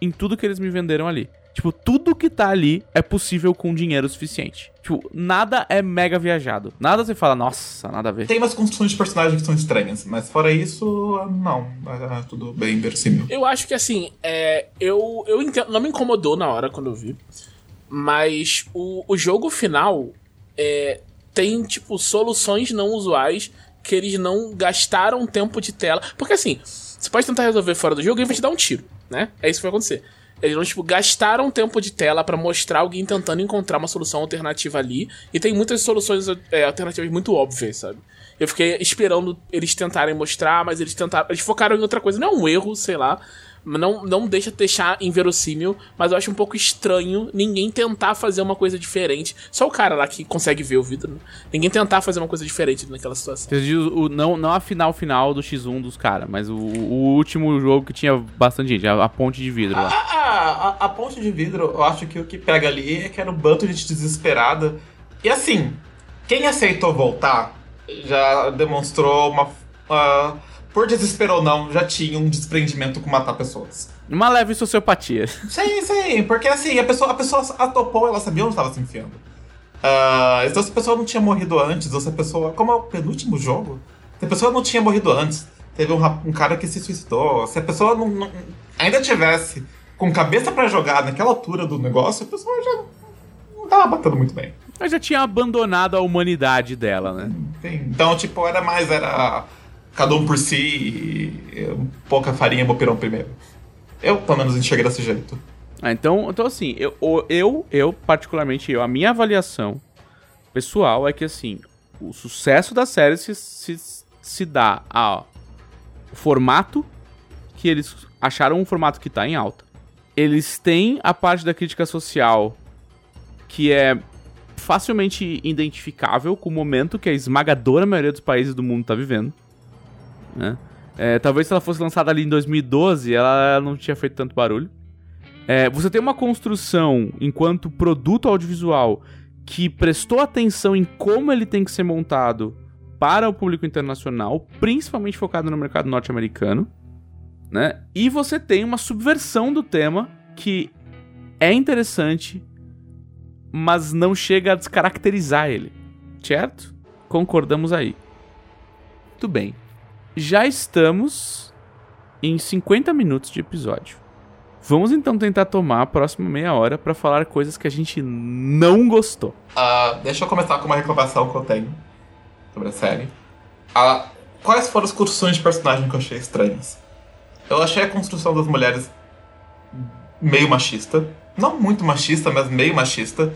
em tudo que eles me venderam ali. Tipo, tudo que tá ali é possível com dinheiro suficiente. Tipo, nada é mega viajado. Nada você fala, nossa, nada a ver. Tem umas construções de personagens que são estranhas, mas fora isso, não. É tudo bem verossímil. Eu acho que assim, é, eu, eu entendo, não me incomodou na hora quando eu vi. Mas o, o jogo final é, tem, tipo, soluções não usuais que eles não gastaram tempo de tela. Porque assim, você pode tentar resolver fora do jogo e ele vai te dar um tiro, né? É isso que vai acontecer. Eles não, tipo, gastaram tempo de tela pra mostrar alguém tentando encontrar uma solução alternativa ali. E tem muitas soluções é, alternativas muito óbvias, sabe? Eu fiquei esperando eles tentarem mostrar, mas eles tentaram. Eles focaram em outra coisa. Não é um erro, sei lá. Não, não deixa deixar inverossímil, mas eu acho um pouco estranho ninguém tentar fazer uma coisa diferente. Só o cara lá que consegue ver o vidro, né? Ninguém tentar fazer uma coisa diferente naquela situação. Você diz o, não, não a final final do X1 dos caras, mas o, o último jogo que tinha bastante gente, a, a ponte de vidro lá. Ah, a, a ponte de vidro, eu acho que o que pega ali é que era um bando de gente desesperada. E assim, quem aceitou voltar já demonstrou uma. uma- por desespero ou não, já tinha um desprendimento com matar pessoas. Uma leve sociopatia. Sim, sim, porque assim, a pessoa, a pessoa atopou, ela sabia onde estava se enfiando. Ah, então se a pessoa não tinha morrido antes, ou se a pessoa. Como é o penúltimo jogo? Se a pessoa não tinha morrido antes, teve um, um cara que se suicidou. Se a pessoa não, não- ainda tivesse com cabeça pra jogar naquela altura do negócio, a pessoa já não tava batendo muito bem. Mas já tinha abandonado a humanidade dela, né? Sim, Então, tipo, era mais, era cada um por si e pouca farinha, bopirão primeiro. Eu, pelo menos, enxerguei desse jeito. Ah, então, então assim, eu, eu, eu, particularmente eu, a minha avaliação pessoal é que, assim, o sucesso da série se, se, se dá ao formato que eles acharam um formato que tá em alta. Eles têm a parte da crítica social que é facilmente identificável com o momento que a esmagadora maioria dos países do mundo tá vivendo. Né? É, talvez se ela fosse lançada ali em 2012, ela não tinha feito tanto barulho. É, você tem uma construção enquanto produto audiovisual que prestou atenção em como ele tem que ser montado para o público internacional, principalmente focado no mercado norte-americano, né? E você tem uma subversão do tema que é interessante, mas não chega a descaracterizar ele, certo? Concordamos aí. Muito bem. Já estamos em 50 minutos de episódio. Vamos então tentar tomar a próxima meia hora pra falar coisas que a gente não gostou. Ah, deixa eu começar com uma reclamação que eu tenho sobre a série. Ah, quais foram as construções de personagem que eu achei estranhas? Eu achei a construção das mulheres meio machista. Não muito machista, mas meio machista.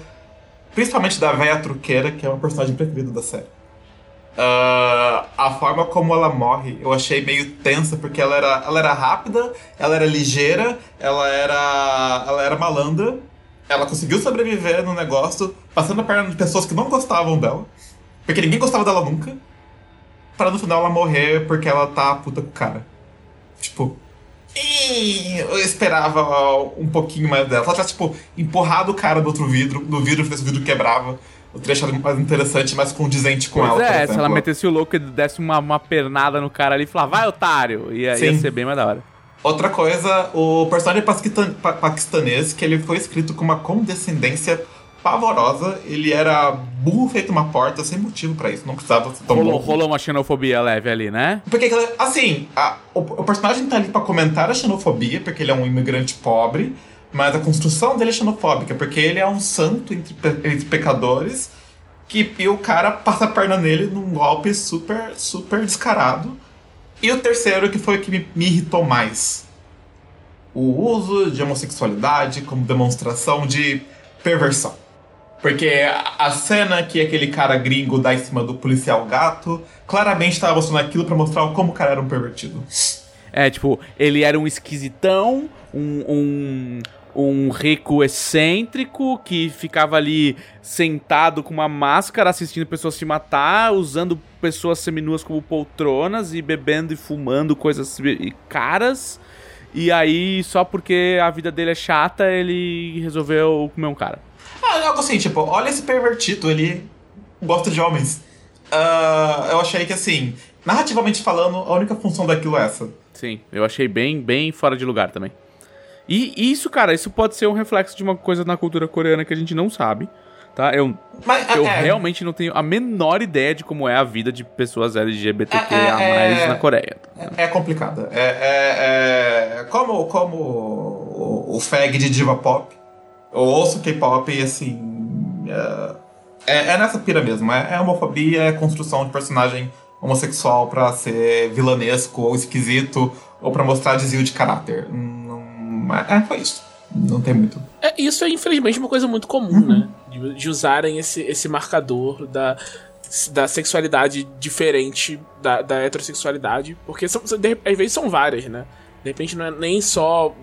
Principalmente da véia truqueira, que é uma personagem preferida da série. Ah, a forma como ela morre eu achei meio tensa, porque ela era, ela era rápida, ela era ligeira, ela era, ela era malandra. Ela conseguiu sobreviver no negócio, passando a perna de pessoas que não gostavam dela, porque ninguém gostava dela nunca, para no final ela morrer porque ela tá puta com o cara. Tipo, eu esperava um pouquinho mais dela. Ela tivesse, tipo, empurrado o cara do outro vidro, do vidro, esse vidro quebrava. Eu teria achado mais interessante, mais condizente com ela. Pois por é, se ela metesse o louco e desse uma, uma pernada no cara ali e falar, vai otário, ia, ia Sim. ser bem mais da hora. Outra coisa, o personagem pa- paquistanês, que ele foi escrito com uma condescendência pavorosa. Ele era burro feito uma porta, sem motivo pra isso. Não precisava ser tão Rolou, burro. rolou uma xenofobia leve ali, né? Porque, assim, a- o, o personagem tá ali pra comentar a xenofobia, porque ele é um imigrante pobre, mas a construção dele é xenofóbica, porque ele é um santo entre, entre pecadores, que, e o cara passa a perna nele num golpe super, super descarado. E o terceiro, que foi o que me, me irritou mais. o uso de homossexualidade como demonstração de perversão. Porque a cena que aquele cara gringo dá em cima do policial gato claramente estava mostrando aquilo para mostrar como o cara era um pervertido. É, tipo, ele era um esquisitão, um, um, um rico excêntrico que ficava ali sentado com uma máscara assistindo pessoas se matar, usando pessoas seminuas como poltronas e bebendo e fumando coisas caras. E aí, só porque a vida dele é chata, ele resolveu comer um cara. Ah, algo assim, tipo, olha esse pervertido, ele gosta de homens. Uh, eu achei que, assim, narrativamente falando, a única função daquilo é essa. Sim, eu achei bem, bem fora de lugar também. E isso, cara, isso pode ser um reflexo de uma coisa na cultura coreana que a gente não sabe. Tá? Eu, Mas, eu é, realmente não tenho a menor ideia de como é a vida de pessoas LGBTQIA é, é, na Coreia. É, é complicada. É, é, como, como o, o fag de diva pop, eu ouço K-pop e assim. É, é, nessa pira mesmo. É, homofobia, é construção de personagem homossexual para ser vilanesco ou esquisito ou para mostrar desvio de caráter. Não, é, foi isso. Não tem muito. É, isso é infelizmente uma coisa muito comum, uhum. né? De, de, usarem esse, esse marcador da, da sexualidade diferente da, da heterossexualidade. Porque são, de, às vezes são várias, né? De repente não é nem só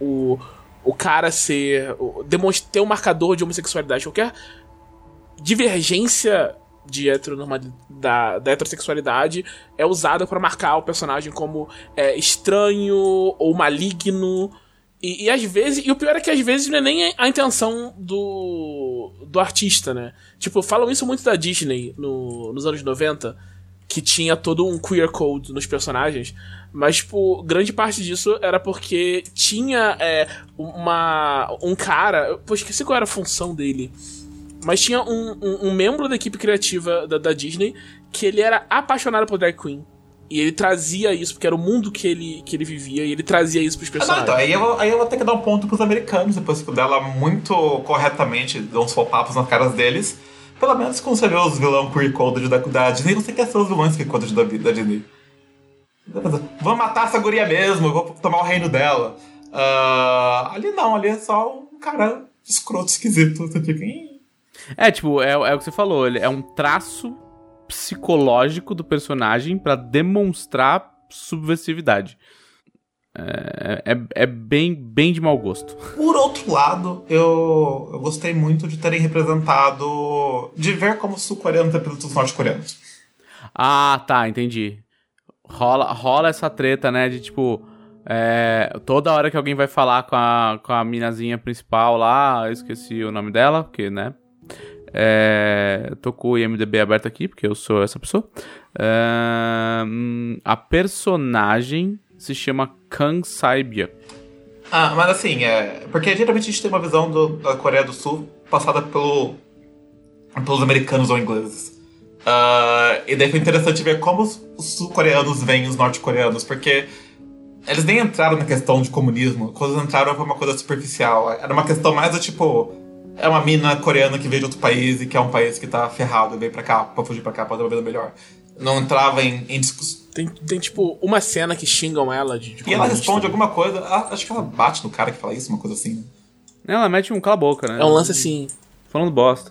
o, o cara ser. O, ter um marcador de homossexualidade. Qualquer divergência de heteronormalidade, da, da heterossexualidade é usada para marcar o personagem como é, estranho ou maligno e, e, às vezes, e o pior é que às vezes não é nem a intenção do, do artista, né? Tipo, falam isso muito da Disney no, nos anos 90, que tinha todo um queer code nos personagens, mas, tipo, grande parte disso era porque tinha é, uma, um cara, eu esqueci qual era a função dele, mas tinha um, um, um membro da equipe criativa da, da Disney que ele era apaixonado por drag queen. E ele trazia isso, porque era o mundo que ele, que ele vivia, e ele trazia isso pros personagens. Ah, não, então, aí eu, aí eu vou ter que dar um ponto pros americanos, depois que dela muito corretamente dão uns papos nas caras deles. Pelo menos quando você vê os vilão queer coded da, da Disney, você quer ser os vilões que coded da, da Disney. Vamos matar essa guria mesmo, vou tomar o reino dela. Uh, ali não, ali é só um cara escroto, esquisito. Você fica... É, tipo, é, é o que você falou, ele é um traço psicológico do personagem para demonstrar subversividade. É, é, é, bem, bem de mau gosto. Por outro lado, eu, eu gostei muito de terem representado. de ver como sul-coreanos representam os norte-coreanos. Ah, tá, entendi. Rola, rola essa treta, né? De tipo. É, toda hora que alguém vai falar com a, com a minazinha principal lá, eu esqueci o nome dela, porque, né? É, tô com o IMDB aberto aqui, porque eu sou essa pessoa. É, a personagem se chama Kang Saibia. Ah, mas assim, é. Porque geralmente a gente tem uma visão do, da Coreia do Sul passada pelo, pelos americanos ou ingleses. Uh, e daí foi interessante ver como os, os sul-coreanos veem os norte-coreanos, porque eles nem entraram na questão de comunismo. Quando entraram foi uma coisa superficial. Era uma questão mais do tipo é uma mina coreana que veio de outro país e que é um país que tá ferrado e veio pra cá pra fugir pra cá pra ter uma vida melhor. Não entrava em, em discussão. Tem, tem, tipo, uma cena que xingam ela de. de e ela responde alguma coisa. Acho que ela bate no cara que fala isso, uma coisa assim. Né? Ela mete um cala boca, né? É um lance assim. Falando bosta.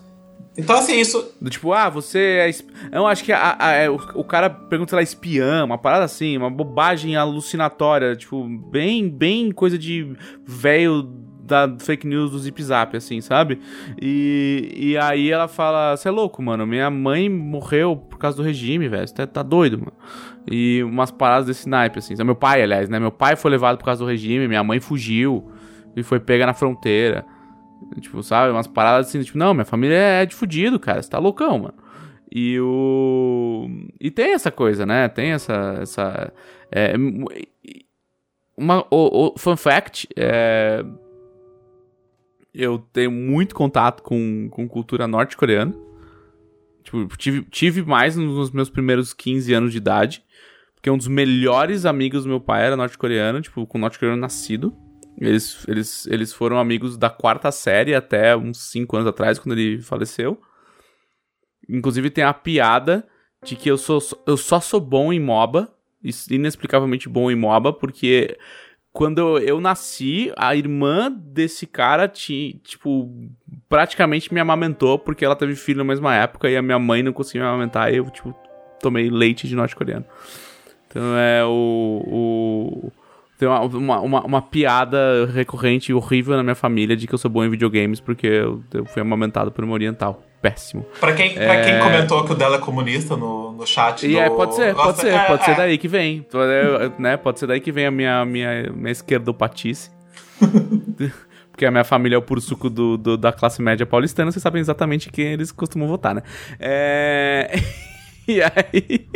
Então, assim, isso. Do tipo, ah, você é. Esp... Eu acho que a, a, a, é, o, o, cara pergunta se ela é espiã, uma parada assim, uma bobagem alucinatória. Tipo, bem, bem coisa de velho da fake news do Zip Zap, assim, sabe? E, e aí ela fala: Você é louco, mano. Minha mãe morreu por causa do regime, velho. Você tá, tá, doido, mano. E umas paradas desse naipe, assim. Meu pai, aliás, né? Meu pai foi levado por causa do regime, minha mãe fugiu e foi pega na fronteira. Tipo, sabe? Umas paradas assim, tipo, não, minha família é de fudido, cara. Você tá loucão, mano. E o. E tem essa coisa, né? Tem essa. essa é, uma, o, o fun fact: é, eu tenho muito contato com, com cultura norte-coreana. Tipo, tive, tive mais nos meus primeiros 15 anos de idade. Porque um dos melhores amigos do meu pai era norte-coreano, tipo, com norte-coreano nascido. Eles, eles, eles foram amigos da quarta série até uns 5 anos atrás, quando ele faleceu. Inclusive tem a piada de que eu, sou, eu só sou bom em MOBA, inexplicavelmente bom em MOBA, porque quando eu nasci, a irmã desse cara tinha, tipo, praticamente me amamentou porque ela teve filho na mesma época e a minha mãe não conseguia me amamentar e eu, tipo, tomei leite de norte-coreano. Então é o. o tem uma, uma, uma, uma, piada recorrente e horrível na minha família de que eu sou bom em videogames porque eu, eu fui amamentado por uma oriental. Péssimo. Pra quem, pra é... quem comentou que o dela é comunista no, no chat. E do... é, pode ser, pode ser, é, pode é. ser daí que vem. né, pode ser daí que vem a minha, minha, minha esquerdopatice. porque a minha família é o puro suco do, do, da classe média paulistana, vocês sabem exatamente quem eles costumam votar, né? É... e aí.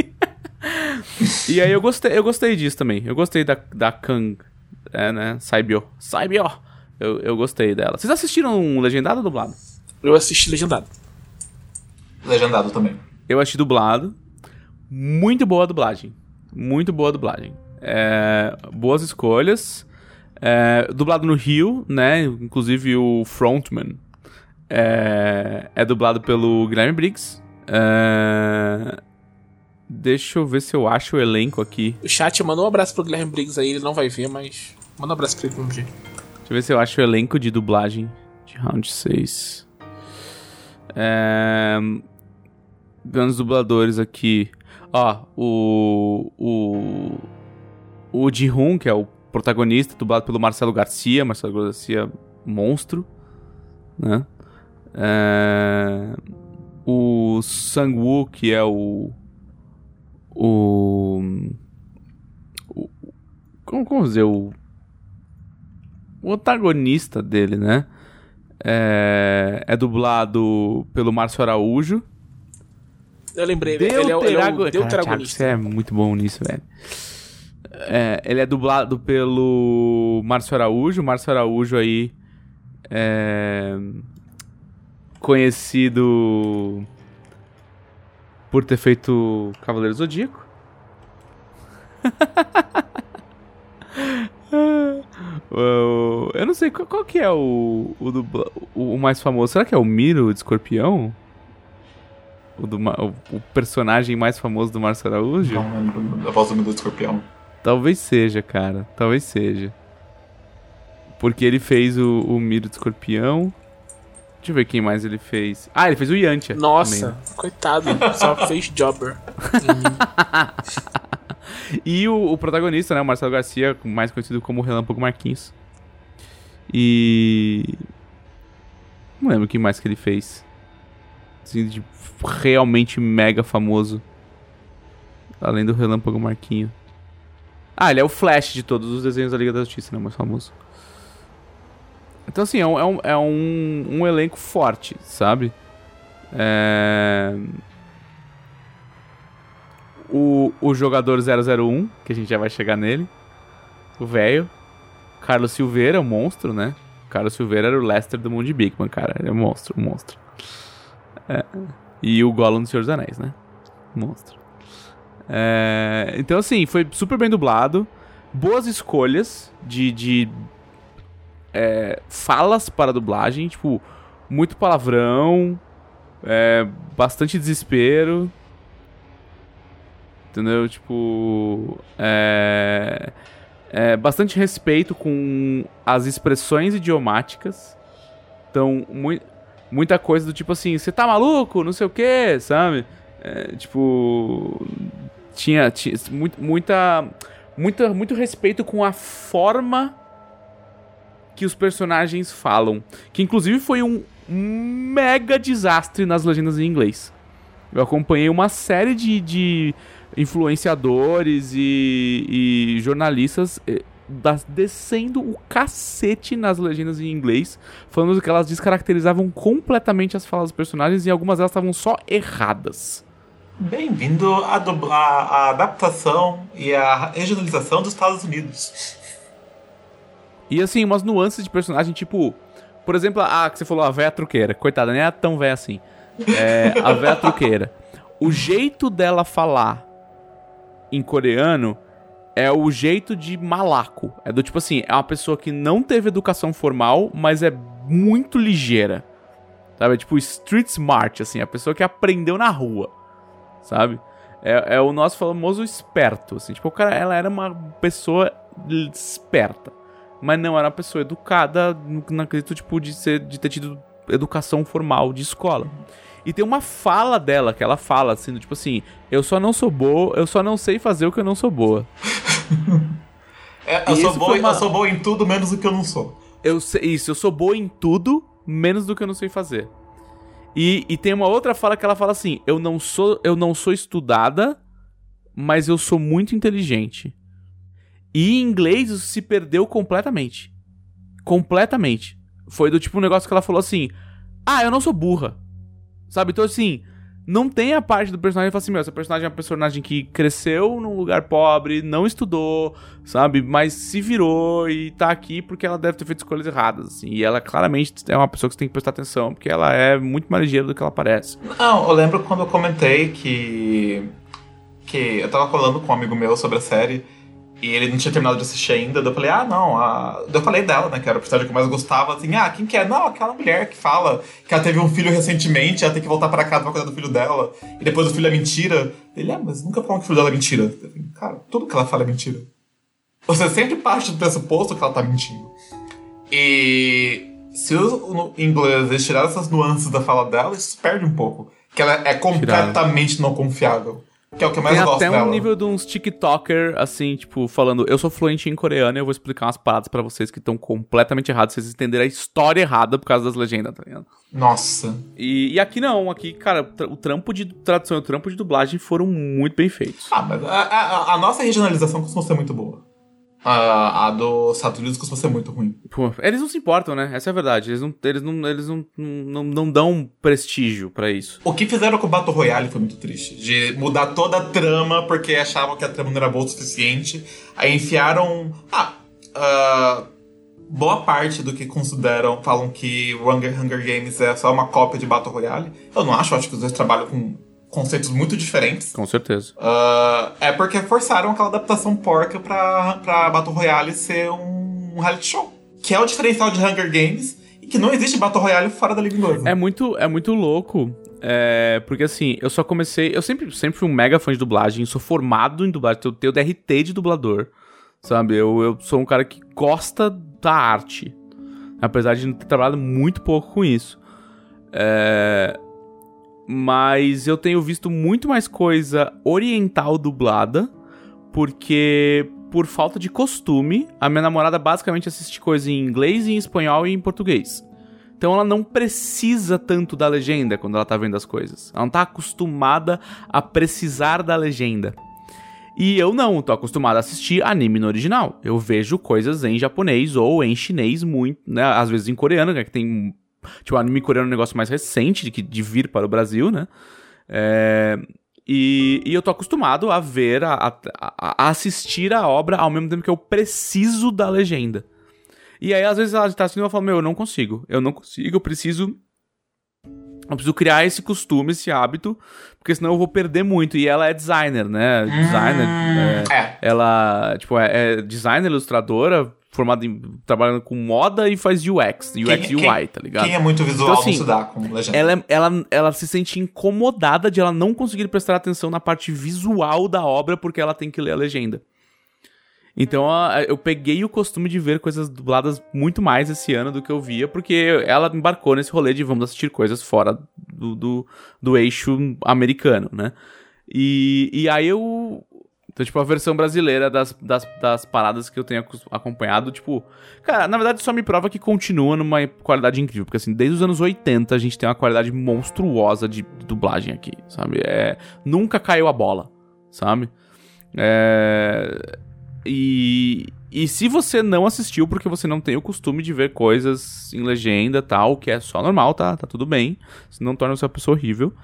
e aí eu gostei, eu gostei disso também. Eu gostei da, da Kang, é, né? Saibyo. Saibyo! Eu, eu gostei dela. Vocês assistiram um legendado ou dublado? Eu assisti legendado. Legendado também. Eu assisti dublado. Muito boa a dublagem. Muito boa a dublagem. É, boas escolhas. É, dublado no Rio, né? Inclusive o Frontman é, é dublado pelo Guilherme Briggs. É, Deixa eu ver se eu acho o elenco aqui. O chat mandou um abraço pro Guilherme Briggs aí, ele não vai ver, mas manda um abraço pra ele no dia. Deixa eu ver se eu acho o elenco de dublagem de Round 6. É... Grandes dubladores aqui. Ó, o. O. O Ji-Hun, que é o protagonista, dublado pelo Marcelo Garcia. Marcelo Garcia, monstro. Né? É... O Sang-woo, que é o o, o como, como dizer o, o antagonista dele, né? É, é dublado pelo Márcio Araújo. Eu lembrei, ele, ele é, o, ele é o deuteragonista. Você é muito bom nisso, velho. É, ele é dublado pelo Márcio Araújo. Márcio Araújo aí é conhecido por ter feito Cavaleiro Zodíaco. Eu não sei qual, qual que é o, o, o, mais famoso. Será que é o Miro de Escorpião? O, do, o, o personagem mais famoso do Márcio Araújo? Não, a voz do Miro de Escorpião. Talvez seja, cara. Talvez seja. Porque ele fez o, o Miro de Escorpião. Deixa eu ver quem mais ele fez. Ah, ele fez o Yantia. Nossa, também. coitado. Só fez Jobber. e o, o, protagonista, né? O Marcelo Garcia, mais conhecido como Relâmpago Marquinhos. E. Não lembro quem mais que ele fez. Assim, de realmente mega famoso. Além do Relâmpago Marquinho. Ah, ele é o Flash de todos os desenhos da Liga da Justiça, né? Mais famoso. Então, assim, é um, é um, é um, um elenco forte, sabe? É... O, o jogador 001, que a gente já vai chegar nele. O velho. Carlos Silveira, o monstro, né? Carlos Silveira era o Lester do mundo de Bigman, cara. Ele é um monstro, um monstro. É. E o Gollum do Senhor dos Anéis, né? Monstro. É... Então, assim, foi super bem dublado. Boas escolhas de, de é, falas para dublagem, tipo, muito palavrão, é, bastante desespero. Entendeu? Tipo. É, é, bastante respeito com as expressões idiomáticas. Então, mu muita coisa do tipo assim, você tá maluco? Não sei o que, sabe? É, tipo. Tinha, tinha muito, muita, muita, muito respeito com a forma que os personagens falam. Que inclusive foi um mega desastre nas legendas em inglês. Eu acompanhei uma série de, de influenciadores e, e jornalistas eh, descendo o cacete nas legendas em inglês, falando que elas descaracterizavam completamente as falas dos personagens e algumas delas estavam só erradas. Bem-vindo à adaptação e à regionalização dos Estados Unidos. E assim, umas nuances de personagem, tipo, por exemplo, a que você falou, a véia truqueira. Coitada, nem é tão véia assim. É, a véia truqueira. O jeito dela falar em coreano é o jeito de malaco. É do tipo assim, é uma pessoa que não teve educação formal, mas é muito ligeira. Sabe? É tipo street smart, assim, a pessoa que aprendeu na rua. Sabe? É, é o nosso famoso esperto, assim. Tipo, o cara, ela era uma pessoa esperta. Mas não era uma pessoa educada no- naquele tipo de, ser, de ter tido educação formal de escola. E tem uma fala dela que ela fala assim, do tipo assim, eu só não sou boa, eu só não sei fazer o que eu não sou boa. É, eu, sou boa, uma- eu sou boa em tudo, menos o que eu não sou. Eu sei, isso, eu sou boa em tudo, menos do que eu não sei fazer. E, e tem uma outra fala que ela fala assim: eu não sou, eu não sou estudada, mas eu sou muito inteligente. E em inglês isso se perdeu completamente. Completamente. Foi do tipo um negócio que ela falou assim: Ah, eu não sou burra. Sabe? Então assim, não tem a parte do personagem que fala assim: Meu, essa personagem é uma personagem que cresceu num lugar pobre, não estudou, sabe? Mas se virou e tá aqui porque ela deve ter feito escolhas erradas, assim. E ela claramente é uma pessoa que você tem que prestar atenção, porque ela é muito mais ligeira do que ela parece. Não, eu lembro quando eu comentei que. que eu tava falando com um amigo meu sobre a série e ele não tinha terminado de assistir ainda. daí Eu falei, ah, não. A... daí Eu falei dela, né? Que era a personagem que eu mais gostava. Assim, ah, quem que é? Não, aquela mulher que fala que ela teve um filho recentemente, ela tem que voltar pra casa pra cuidar do filho dela. E depois o filho é mentira. Ele, é, mas nunca falam que o filho dela é mentira. Eu falei, Cara, tudo que ela fala é mentira. Você sempre parte do pressuposto que ela tá mentindo. E se o, no inglês eles tiraram essas nuances da fala dela, isso perde um pouco. Que ela é completamente não confiável. Que é o que eu mais Tem gosto até um dela. nível de uns TikToker, assim, tipo, falando, eu sou fluente em coreano e eu vou explicar umas paradas pra vocês que estão completamente erradas, vocês entenderem a história errada por causa das legendas, tá ligado? Nossa. E, e aqui não, aqui, cara, o trampo de tradução e o trampo de dublagem foram muito bem feitos. Ah, mas a, a- a nossa regionalização costuma ser muito boa. A, a dos Estados Unidos costuma ser muito ruim. Pô, eles não se importam, né? Essa é a verdade. Eles não, eles não, eles não, não, não dão prestígio pra isso. O que fizeram com o Battle Royale foi muito triste. De mudar toda a trama porque achavam que a trama não era boa o suficiente. Aí enfiaram. Ah, ah, boa parte do que consideram. Falam que o Hunger, Hunger Games é só uma cópia de Battle Royale. Eu não acho, acho que os dois trabalham com conceitos muito diferentes. Com certeza. Ah, é porque forçaram aquela adaptação porca pra, pra Battle Royale ser um reality show. Que é o diferencial de Hunger Games. E que não existe Battle Royale fora da língua inglesa. É muito, é muito louco. é, porque assim, eu só comecei. Eu sempre, sempre fui um mega fã de dublagem, sou formado em dublagem, eu tenho DRT de dublador. Sabe? Eu, eu sou um cara que gosta da arte. Apesar de ter trabalhado muito pouco com isso. É, mas eu tenho visto muito mais coisa oriental dublada, porque por falta de costume, a minha namorada basicamente assiste coisa em inglês, em espanhol e em português. Então ela não precisa tanto da legenda quando ela tá vendo as coisas. Ela não tá acostumada a precisar da legenda. E eu não, tô acostumado a assistir anime no original. Eu vejo coisas em japonês ou em chinês muito, né? Às vezes em coreano, né? Que tem. Tipo, anime coreano é um negócio mais recente de, que- de vir para o Brasil, né? É, e, e eu tô acostumado a ver, a, a- a assistir a obra ao mesmo tempo que eu preciso da legenda. E aí, às vezes, ela tá assistindo e eu falo, meu, eu não consigo. Eu não consigo, eu preciso. Eu preciso criar esse costume, esse hábito, porque senão eu vou perder muito. E ela é designer, né? Designer. é, É. ela, tipo, é, é designer, ilustradora, formada em. trabalhando com moda e faz UX. UX e Quem- UI, tá ligado? Quem é muito visual Então, assim, não se dá com legenda. ela, é- ela, ela se sente incomodada de ela não conseguir prestar atenção na parte visual da obra porque ela tem que ler a legenda. Então eu peguei o costume de ver coisas dubladas muito mais esse ano do que eu via, porque ela embarcou nesse rolê de vamos assistir coisas fora do, do, do eixo americano, né? E, e aí eu. Então, tipo, a versão brasileira das, das, das paradas que eu tenho acompanhado, tipo. Cara, na verdade só me prova que continua numa qualidade incrível. Porque, assim, desde os anos 80 a gente tem uma qualidade monstruosa de dublagem aqui, sabe? É, nunca caiu a bola, sabe? É, e, e se você não assistiu porque você não tem o costume de ver coisas em legenda tal, que é só normal, tá? Tá tudo bem. Se não torna você uma pessoa horrível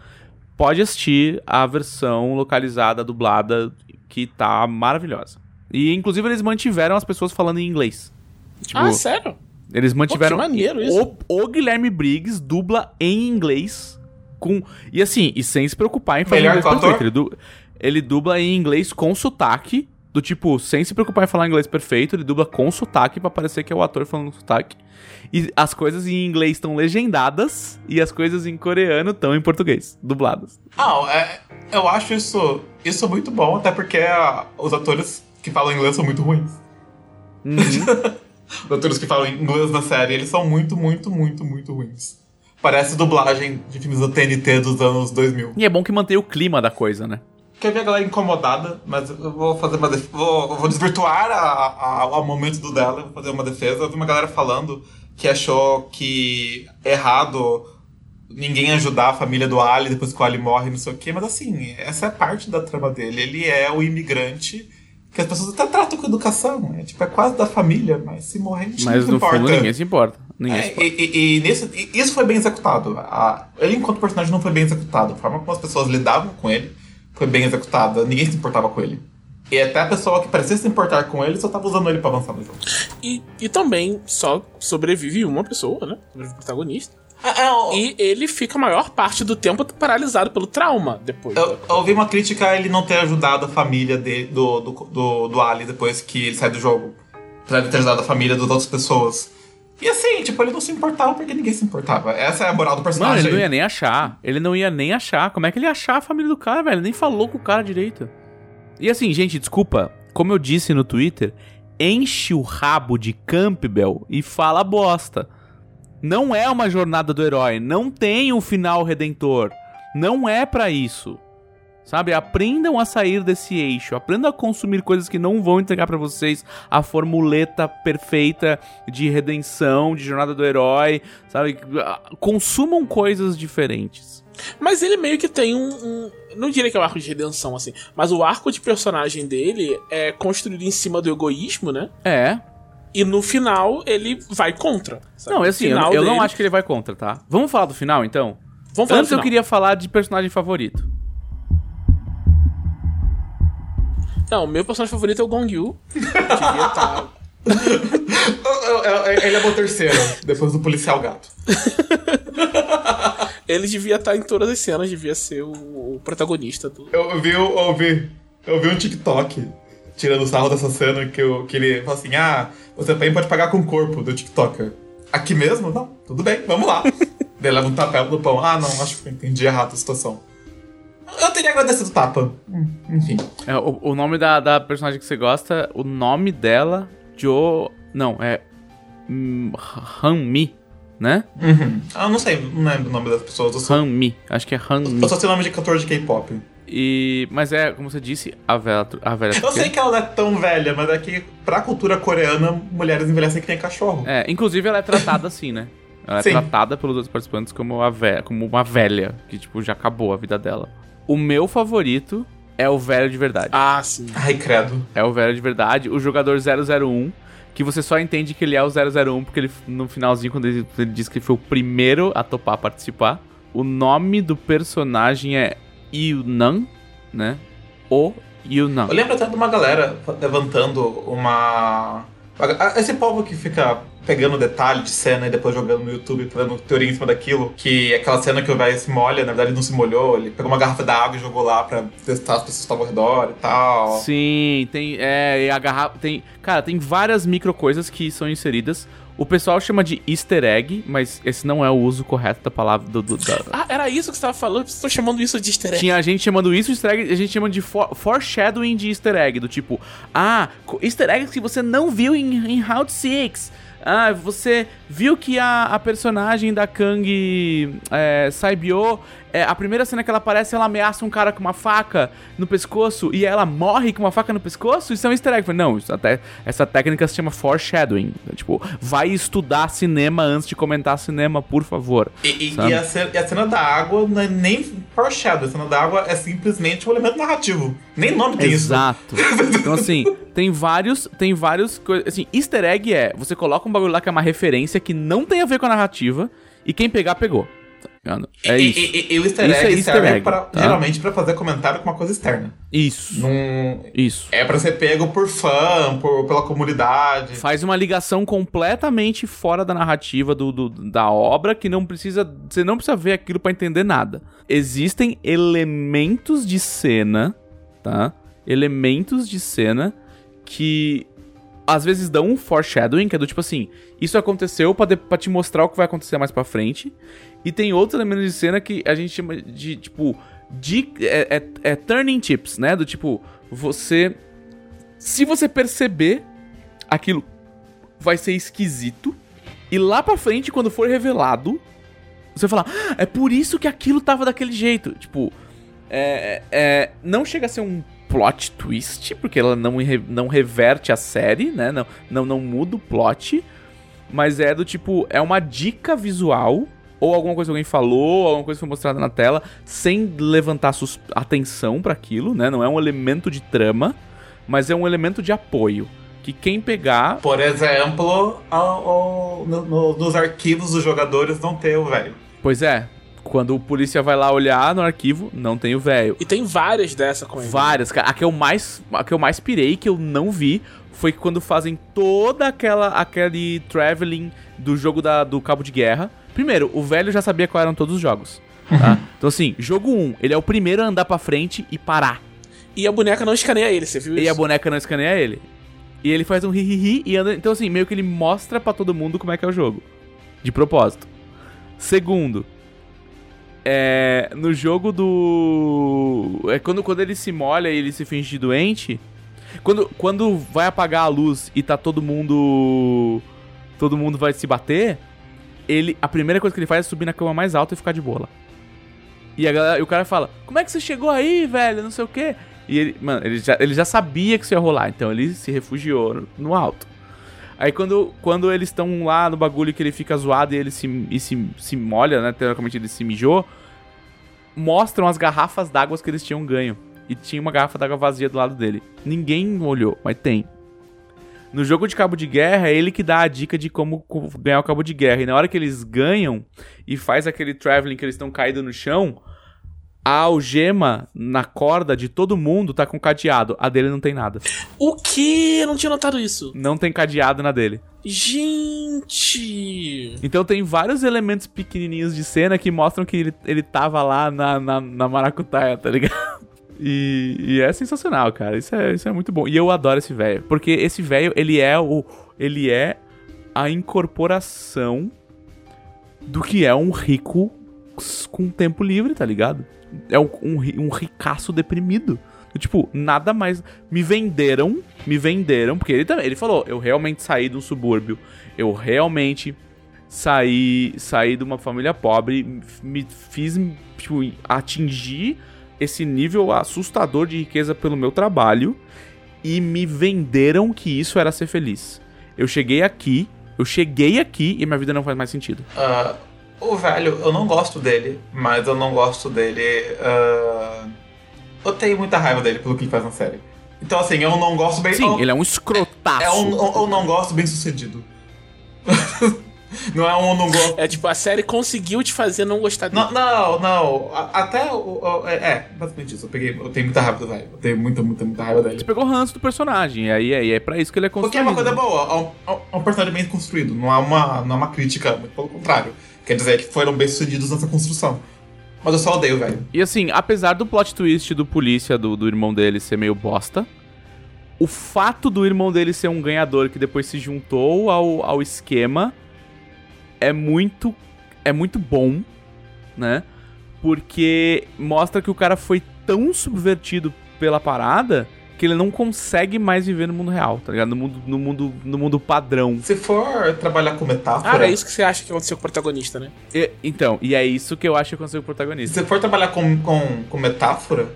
pode assistir a versão localizada, dublada, que tá maravilhosa. E inclusive eles mantiveram as pessoas falando em inglês. Tipo, Ah, sério? eles mantiveram. Pô, que maneiro isso. O, o Guilherme Briggs dubla em inglês com. E assim, e sem se preocupar em fazer Melhor inglês perfeito. Ele, du- ele dubla em inglês com sotaque. Do tipo, sem se preocupar em falar inglês perfeito, ele dubla com sotaque pra parecer que é o ator falando com sotaque. E as coisas em inglês estão legendadas e as coisas em coreano estão em português, dubladas. Não, é, eu acho isso, isso muito bom, até porque ah, os atores que falam inglês são muito ruins. Os atores que falam inglês na série, eles são muito, muito, muito, muito ruins. Parece dublagem de filmes da TNT dos anos 2000. E é bom que mantém o clima da coisa, né? Quer ver a galera incomodada, mas eu vou fazer uma defesa. Vou, vou desvirtuar a, a, o momento do dela, vou fazer uma defesa. Eu vi uma galera falando que achou que errado ninguém ajudar a família do Ali depois que o Ali morre, não sei o quê, mas assim, essa é parte da trama dele. Ele é o imigrante que as pessoas até tratam com educação. É tipo, é quase da família, mas se morrer, a gente Mas não no importa. fundo ninguém se importa. Ninguém É, se importa. e, e- e nesse, e isso foi bem executado. A- ele, enquanto personagem, não foi bem executado. A forma como as pessoas lidavam com ele foi bem executada. Ninguém se importava com ele. E até a pessoa que parecia se importar com ele só tava usando ele pra avançar no jogo. E, e também só sobrevive uma pessoa, né? Sobrevive o protagonista. É, E ele fica a maior parte do tempo paralisado pelo trauma depois. Eu, eu ouvi uma crítica a ele não ter ajudado a família de, do, do, do, do Ali depois que ele sai do jogo. Apesar de ter ajudado a família das outras pessoas. E assim, tipo, ele não se importava porque ninguém se importava. Essa é a moral do Mano, personagem. ele não ia nem achar. Ele não ia nem achar. Como é que ele ia achar a família do cara, velho? Ele nem falou com o cara direito. E assim, gente, desculpa. Como eu disse no Twitter, enche o rabo de Campbell e fala bosta. Não é uma jornada do herói. Não tem um final redentor. Não é pra isso. Sabe? Aprendam a sair desse eixo. Aprendam a consumir coisas que não vão entregar pra vocês a formuleta perfeita de redenção, de jornada do herói. Sabe? Consumam coisas diferentes. Mas ele meio que tem um, um- Não diria que é um arco de redenção, assim. Mas o arco de personagem dele é construído em cima do egoísmo, né? É. E no final ele vai contra. sabe? Não, assim, eu, eu não dele- acho que ele vai contra, tá? Vamos falar do final, então? Vamos falar Antes do eu final. queria falar de personagem favorito. Não, meu personagem favorito é o Gong Yu. Tá... Eu- eu- eu- Ele é meu terceiro, depois do policial gato. Ele devia estar em todas as cenas, devia ser o, o protagonista do. Eu vi, eu vi, eu vi um TikTok tirando sarro dessa cena que, eu, que ele fala assim: ah, você também pode pagar com o corpo do TikToker. Aqui mesmo? Não, tudo bem, vamos lá. Daí leva um tapete do pão. Ah, não, acho que eu entendi errado a situação. Eu teria agradecido o tapa. Hum, Enfim. É, o, o nome da, da personagem que você gosta, o nome dela, Jo. Não, é. hum, Han-Mi, né? Uhum. Ah, não sei, não lembro o nome das pessoas. Só, Han-Mi. Acho que é Han-Mi. eu só sei o nome de cantor de K-pop. E, mas é, como você disse, a velha. A velha Eu sei que ela não é tão velha, mas é que pra cultura coreana, mulheres envelhecem que nem cachorro. É, inclusive ela é tratada assim, né? Ela é Sim. tratada pelos outros participantes como, a ve como uma velha, que, tipo, já acabou a vida dela. O meu favorito é o velho de verdade. Ah, sim. Ai, credo. É o velho de verdade, o jogador 001, que você só entende que ele é o 001 porque ele, no finalzinho, quando ele, ele diz que ele foi o primeiro a topar participar. O nome do personagem é Yunan, né? O Yunan. Eu lembro até de uma galera levantando uma. Esse povo que fica pegando detalhe de cena e depois jogando no YouTube, fazendo teoria em cima daquilo, que é aquela cena que o velho se molha, na verdade não se molhou, ele pegou uma garrafa d'água e jogou lá pra testar as pessoas que estavam ao redor e tal. Sim, tem. É, a garrafa. Tem. Cara, tem várias micro coisas que são inseridas. O pessoal chama de easter egg, mas esse não é o uso correto da palavra. Do, do- da- Ah, era isso que você tava falando? Vocês estão chamando isso de easter egg. Tinha a gente chamando isso de easter egg, a gente chama de for, foreshadowing de easter egg, do tipo, ah, easter eggs que você não viu em, em Round 6. Ah, você viu que a, a personagem da Kang é, Saibyo, é, a primeira cena que ela aparece, ela ameaça um cara com uma faca no pescoço e ela morre com uma faca no pescoço? Isso é um easter egg. Não, até, essa técnica se chama foreshadowing. Tipo, vai estudar cinema antes de comentar cinema, por favor. E, e- e a, cena, e a cena da água não é nem foreshadow, a cena da água é simplesmente um elemento narrativo. Nem nome tem isso. Exato. Então, assim, tem vários. Tem vários. coi- Assim, easter egg é. Você coloca um bagulho lá que é uma referência que não tem a ver com a narrativa. E quem pegar, pegou. Tá ligado? É e, isso. E, e- e o easter Isso egg é easter serve egg, pra- tá? geralmente pra fazer comentário com uma coisa externa. Isso. Não, Isso. É pra ser pego por fã, por, pela comunidade. Faz uma ligação completamente fora da narrativa do, do- da obra que não precisa. Você não precisa ver aquilo pra entender nada. Existem elementos de cena, tá? Elementos de cena que às vezes dão um foreshadowing, que é do tipo assim, isso aconteceu pra te mostrar o que vai acontecer mais pra frente. E tem outros elementos de cena que a gente chama de, tipo, de, é, é- é turning tips, né? Do tipo, você. Se você perceber aquilo vai ser esquisito. E lá pra frente, quando for revelado, você vai falar, "Ah, é por isso que aquilo tava daquele jeito. Tipo, é, é, não chega a ser um plot twist, porque ela não, não reverte a série, né? Não, não, não muda o plot. Mas é do tipo, é uma dica visual, ou alguma coisa que alguém falou, alguma coisa que foi mostrada na tela, sem levantar atenção pra aquilo, né? Não é um elemento de trama, mas é um elemento de apoio. Que quem pegar. Por exemplo, ao- ao- no- no- nos arquivos dos jogadores não ter o velho. Pois é, quando o polícia vai lá olhar no arquivo, não tem o velho. E tem várias dessa com ele. Várias, cara. A que eu mais, a que eu mais pirei, que eu não vi, foi quando fazem toda aquela aquele traveling do jogo da, do Cabo de Guerra. Primeiro, o velho já sabia quais eram todos os jogos. tá? Então assim, jogo 1, ele é o primeiro a andar pra frente e parar. E a boneca não escaneia ele, você viu isso? E a boneca não escaneia ele. E ele faz um ri-ri-ri e anda. Então, assim, meio que ele mostra pra todo mundo como é que é o jogo. De propósito. Segundo. É. No jogo do. É quando, quando ele se molha e ele se finge de doente. Quando, quando vai apagar a luz e tá todo mundo. Todo mundo vai se bater. Ele. A primeira coisa que ele faz é subir na cama mais alta e ficar de boa lá. E, a galera, e o cara fala: Como é que você chegou aí, velho? Não sei o quê. E ele, mano, ele já, ele já sabia que isso ia rolar, então ele se refugiou no, no alto. Aí quando, quando eles estão lá no bagulho que ele fica zoado e ele se, e se, se molha, né? Teoricamente ele se mijou. Mostram as garrafas d'água que eles tinham ganho. E tinha uma garrafa d'água vazia do lado dele. Ninguém olhou, mas tem. No jogo de cabo de guerra, é ele que dá a dica de como co- ganhar o cabo de guerra. E na hora que eles ganham e faz aquele traveling que eles estão caídos no chão, a algema na corda de todo mundo tá com cadeado. A dele não tem nada. O que? Eu não tinha notado isso. Não tem cadeado na dele. Gente. Então tem vários elementos pequenininhos de cena que mostram que ele, ele tava lá na, na, na maracutaia, tá ligado? E, e é sensacional, cara. Isso é, isso é muito bom. E eu adoro esse velho. Porque esse velho, ele é o. Ele é a incorporação do que é um rico com tempo livre, tá ligado? É um, um, ri- ricaço deprimido. Tipo, nada mais. Me venderam, me venderam, porque ele também. Ele falou: eu realmente saí de um subúrbio. Eu realmente saí, saí de uma família pobre. Me fiz, tipo, atingir esse nível assustador de riqueza pelo meu trabalho. E me venderam que isso era ser feliz. Eu cheguei aqui, eu cheguei aqui e minha vida não faz mais sentido. Ah, o velho, eu não gosto dele, mas eu não gosto dele. ah, eu tenho muita raiva dele pelo que ele faz na série. Então, assim, eu não gosto bem. Sim, eu, ele é um escrotaço. é um, eu, eu não gosto bem sucedido. não é um não gosto. É tipo, a série conseguiu te fazer não gostar dele. Não, não, não. Até o. o- é, é, basicamente isso. Eu, peguei, eu tenho muita raiva do velho. Eu tenho muita, muita, muita raiva dele. Você pegou ranço do personagem, e aí, aí é pra isso que ele é construído. Porque é uma coisa boa, é um, é um personagem bem construído, não é uma, não é uma crítica, muito pelo contrário. Quer dizer que foram bem sucedidos nessa construção. Mas eu só odeio, velho. E assim, apesar do plot twist do polícia, do, do irmão dele ser meio bosta, o fato do irmão dele ser um ganhador que depois se juntou ao, ao esquema é muito. é muito bom, né? Porque mostra que o cara foi tão subvertido pela parada que ele não consegue mais viver no mundo real, tá ligado? No mundo, no mundo, no mundo padrão. Se for trabalhar com metáfora. Ah, é isso que você acha que aconteceu com o protagonista, né? E- então, e é isso que eu acho que aconteceu com o protagonista. Se for trabalhar com, com, com metáfora,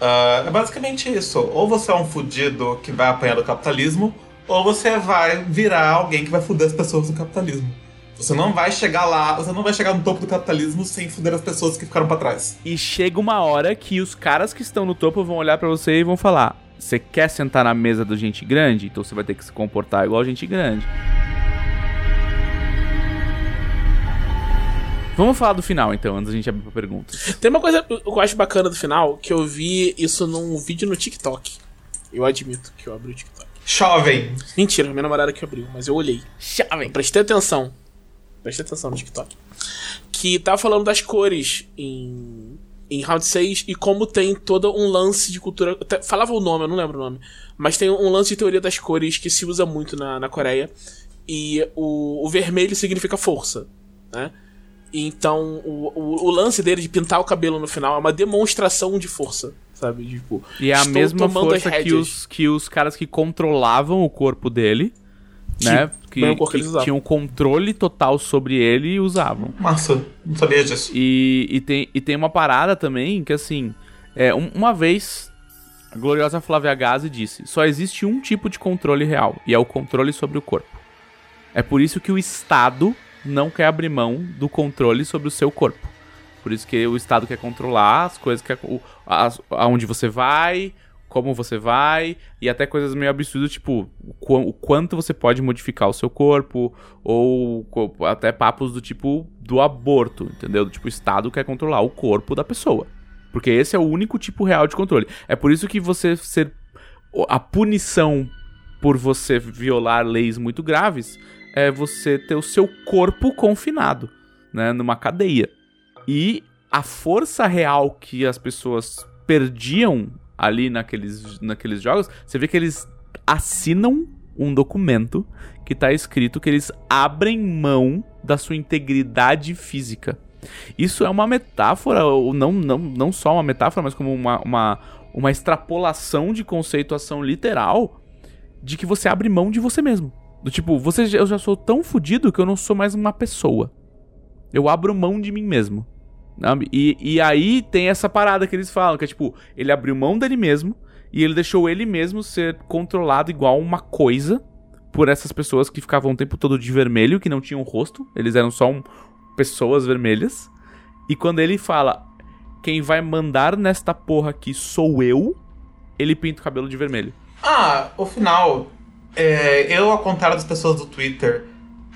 ah, é basicamente isso. Ou você é um fudido que vai apanhar do capitalismo, ou você vai virar alguém que vai fuder as pessoas do capitalismo. Você não vai chegar lá, você não vai chegar no topo do capitalismo sem fuder as pessoas que ficaram pra trás. E chega uma hora que os caras que estão no topo vão olhar pra você e vão falar: Você quer sentar na mesa do gente grande? Então você vai ter que se comportar igual gente grande. Vamos falar do final então, antes da gente abrir pra perguntas. Tem uma coisa que eu acho bacana do final, que eu vi isso num vídeo no TikTok. Eu admito que eu abri o TikTok. Jovem! Mentira, minha namorada que abriu, mas eu olhei. Jovem! Prestei atenção. Prestei atenção no TikTok. Que tá falando das cores em, em Round 6 e como tem todo um lance de cultura. até Falava o nome, eu não lembro o nome. Mas tem um lance de teoria das cores que se usa muito na, na Coreia. E o, o vermelho significa força, né? Então, o, o, o lance dele de pintar o cabelo no final é uma demonstração de força, sabe? Tipo, E é a mesma força que os, que os caras que controlavam o corpo dele né? Que, que tinham controle total sobre ele e usavam. Massa, não sabia disso. E, e, tem, e tem uma parada também que, assim, é, um- uma vez a gloriosa Flávia Gazi disse: só existe um tipo de controle real, e é o controle sobre o corpo. É por isso que o Estado não quer abrir mão do controle sobre o seu corpo. Por isso que o Estado quer controlar as coisas que. aonde você vai, como você vai, e até coisas meio absurdas, tipo, o, qu- o quanto você pode modificar o seu corpo, ou até papos do tipo do aborto, entendeu? Do tipo, o Estado quer controlar o corpo da pessoa. Porque esse é o único tipo real de controle. É por isso que você ser. A punição por você violar leis muito graves é você ter o seu corpo confinado, né? Numa cadeia. E a força real que as pessoas perdiam ali naqueles, naqueles jogos, você vê que eles assinam um documento que tá escrito que eles abrem mão da sua integridade física. Isso é uma metáfora, ou não, não, não só uma metáfora, mas como uma, uma, uma extrapolação de conceituação literal de que você abre mão de você mesmo. Do tipo, você, eu já sou tão fodido que eu não sou mais uma pessoa. Eu abro mão de mim mesmo. E, e aí tem essa parada que eles falam, que é tipo, ele abriu mão dele mesmo e ele deixou ele mesmo ser controlado igual uma coisa por essas pessoas que ficavam o tempo todo de vermelho, que não tinham rosto, eles eram só um- pessoas vermelhas. E quando ele fala, quem vai mandar nesta porra aqui sou eu, ele pinta o cabelo de vermelho. Ah, o final. é, eu, ao contrário das pessoas do Twitter,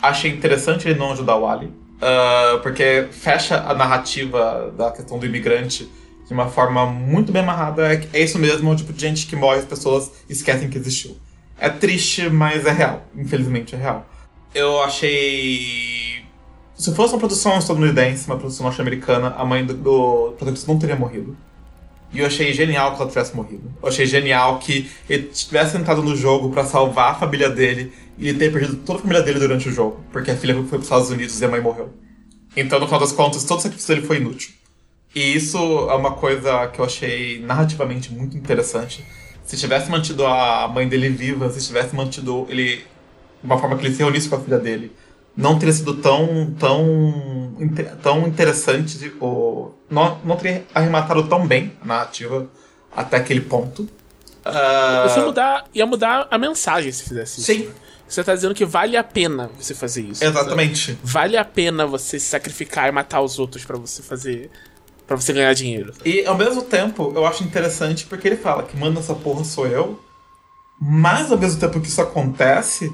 achei interessante ele não ajudar o Ali. Ah, porque fecha a narrativa da questão do imigrante de uma forma muito bem amarrada. É, é isso mesmo, o tipo de gente que morre, as pessoas esquecem que existiu. É triste, mas é real. Infelizmente é real. Eu achei. Se fosse uma produção estadunidense, uma produção norte-americana, a mãe do, do protagonista não teria morrido. E eu achei genial que ela tivesse morrido. Eu achei genial que ele tivesse entrado no jogo pra salvar a família dele ele ter perdido toda a família dele durante o jogo, porque a filha foi pros Estados Unidos e a mãe morreu. Então, no final das contas, todo o sacrifício dele foi inútil. E isso é uma coisa que eu achei narrativamente muito interessante. Se tivesse mantido a mãe dele viva, se tivesse mantido ele de uma forma que ele se reunisse com a filha dele, não teria sido tão tão tão interessante ou não, não teria arrematado tão bem a narrativa até aquele ponto. Ah, Você mudar, ia mudar a mensagem se fizesse isso. Sim, Você tá dizendo que vale a pena você fazer isso. exatamente. Vale a pena você se sacrificar e matar os outros pra você fazer. Pra você ganhar dinheiro. E ao mesmo tempo, eu acho interessante porque ele fala que manda essa porra sou eu, mas ao mesmo tempo que isso acontece,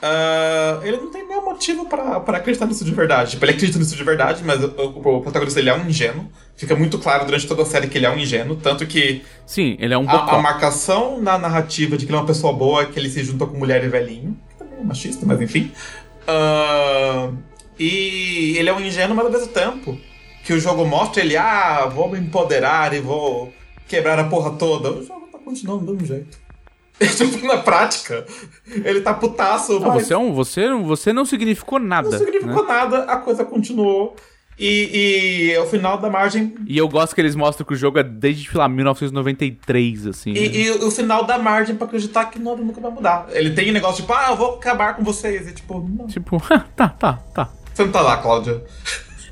ah, ele não tem nenhum motivo pra acreditar nisso de verdade. Tipo, ele acredita nisso de verdade, mas o, o- o protagonista ele é um ingênuo. Fica muito claro durante toda a série que ele é um ingênuo, tanto que Sim, ele é um a, a marcação na narrativa de que ele é uma pessoa boa é que ele se junta com mulher e velhinho, que também é machista, mas enfim. Ah, e ele é um ingênuo, mas ao mesmo tempo que o jogo mostra ele, ah, vou me empoderar e vou quebrar a porra toda. O jogo tá continuando do mesmo jeito. tipo, na prática, ele tá putaço, Não, mas você, é um, você, você não significou nada. não significou né? nada, a coisa continuou. E, e ao final da margem E eu gosto que eles mostram que o jogo é desde, sei lá, 1993, assim. né? E, e o final dá margem pra acreditar que nada nunca vai mudar. Ele tem um negócio tipo, ah, eu vou acabar com vocês. E tipo, não. Tipo, tá, tá, tá. Você não tá lá, Cláudia.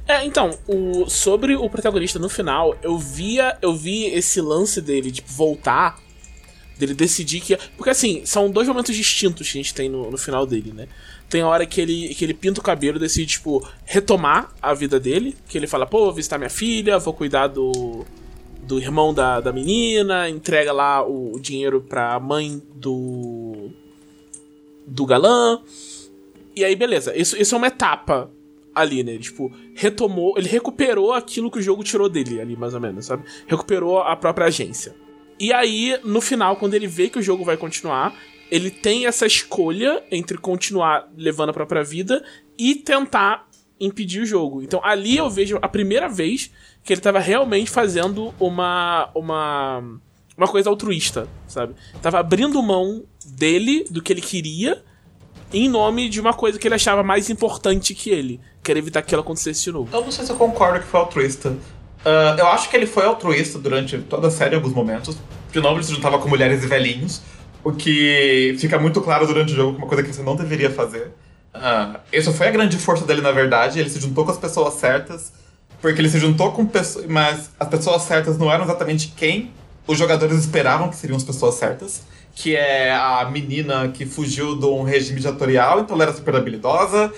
É, então, o, sobre o protagonista no final, eu via, eu vi esse lance dele, tipo, voltar, dele decidir que. Porque assim, são dois momentos distintos que a gente tem no, no final dele, né? Tem a hora que ele, que ele pinta o cabelo e decide, tipo, retomar a vida dele. Que ele fala, pô, vou visitar minha filha, vou cuidar do. Do irmão da, da menina, entrega lá o, o dinheiro pra mãe do. Do galã. E aí, beleza. Isso, isso é uma etapa ali, né? Ele, tipo, retomou, ele recuperou aquilo que o jogo tirou dele ali, mais ou menos, sabe? Recuperou a própria agência. E aí, no final, quando ele vê que o jogo vai continuar, ele tem essa escolha entre continuar levando a própria vida e tentar impedir o jogo. Então, ali eu vejo a primeira vez que ele tava realmente fazendo uma uma uma coisa altruísta, sabe? Tava abrindo mão dele, do que ele queria, em nome de uma coisa que ele achava mais importante que ele. Que era evitar que ela acontecesse de novo. Eu não sei se eu concordo que foi altruísta. Ah, eu acho que ele foi altruísta durante toda a série em alguns momentos. De novo, ele se juntava com mulheres e velhinhos. O que fica muito claro durante o jogo como uma coisa que você não deveria fazer. Uh, isso foi a grande força dele, na verdade. Ele se juntou com as pessoas certas. Porque ele se juntou com pessoas. Mas as pessoas certas não eram exatamente quem os jogadores esperavam que seriam as pessoas certas. Que é a menina que fugiu de um regime ditatorial, então ela era super habilidosa.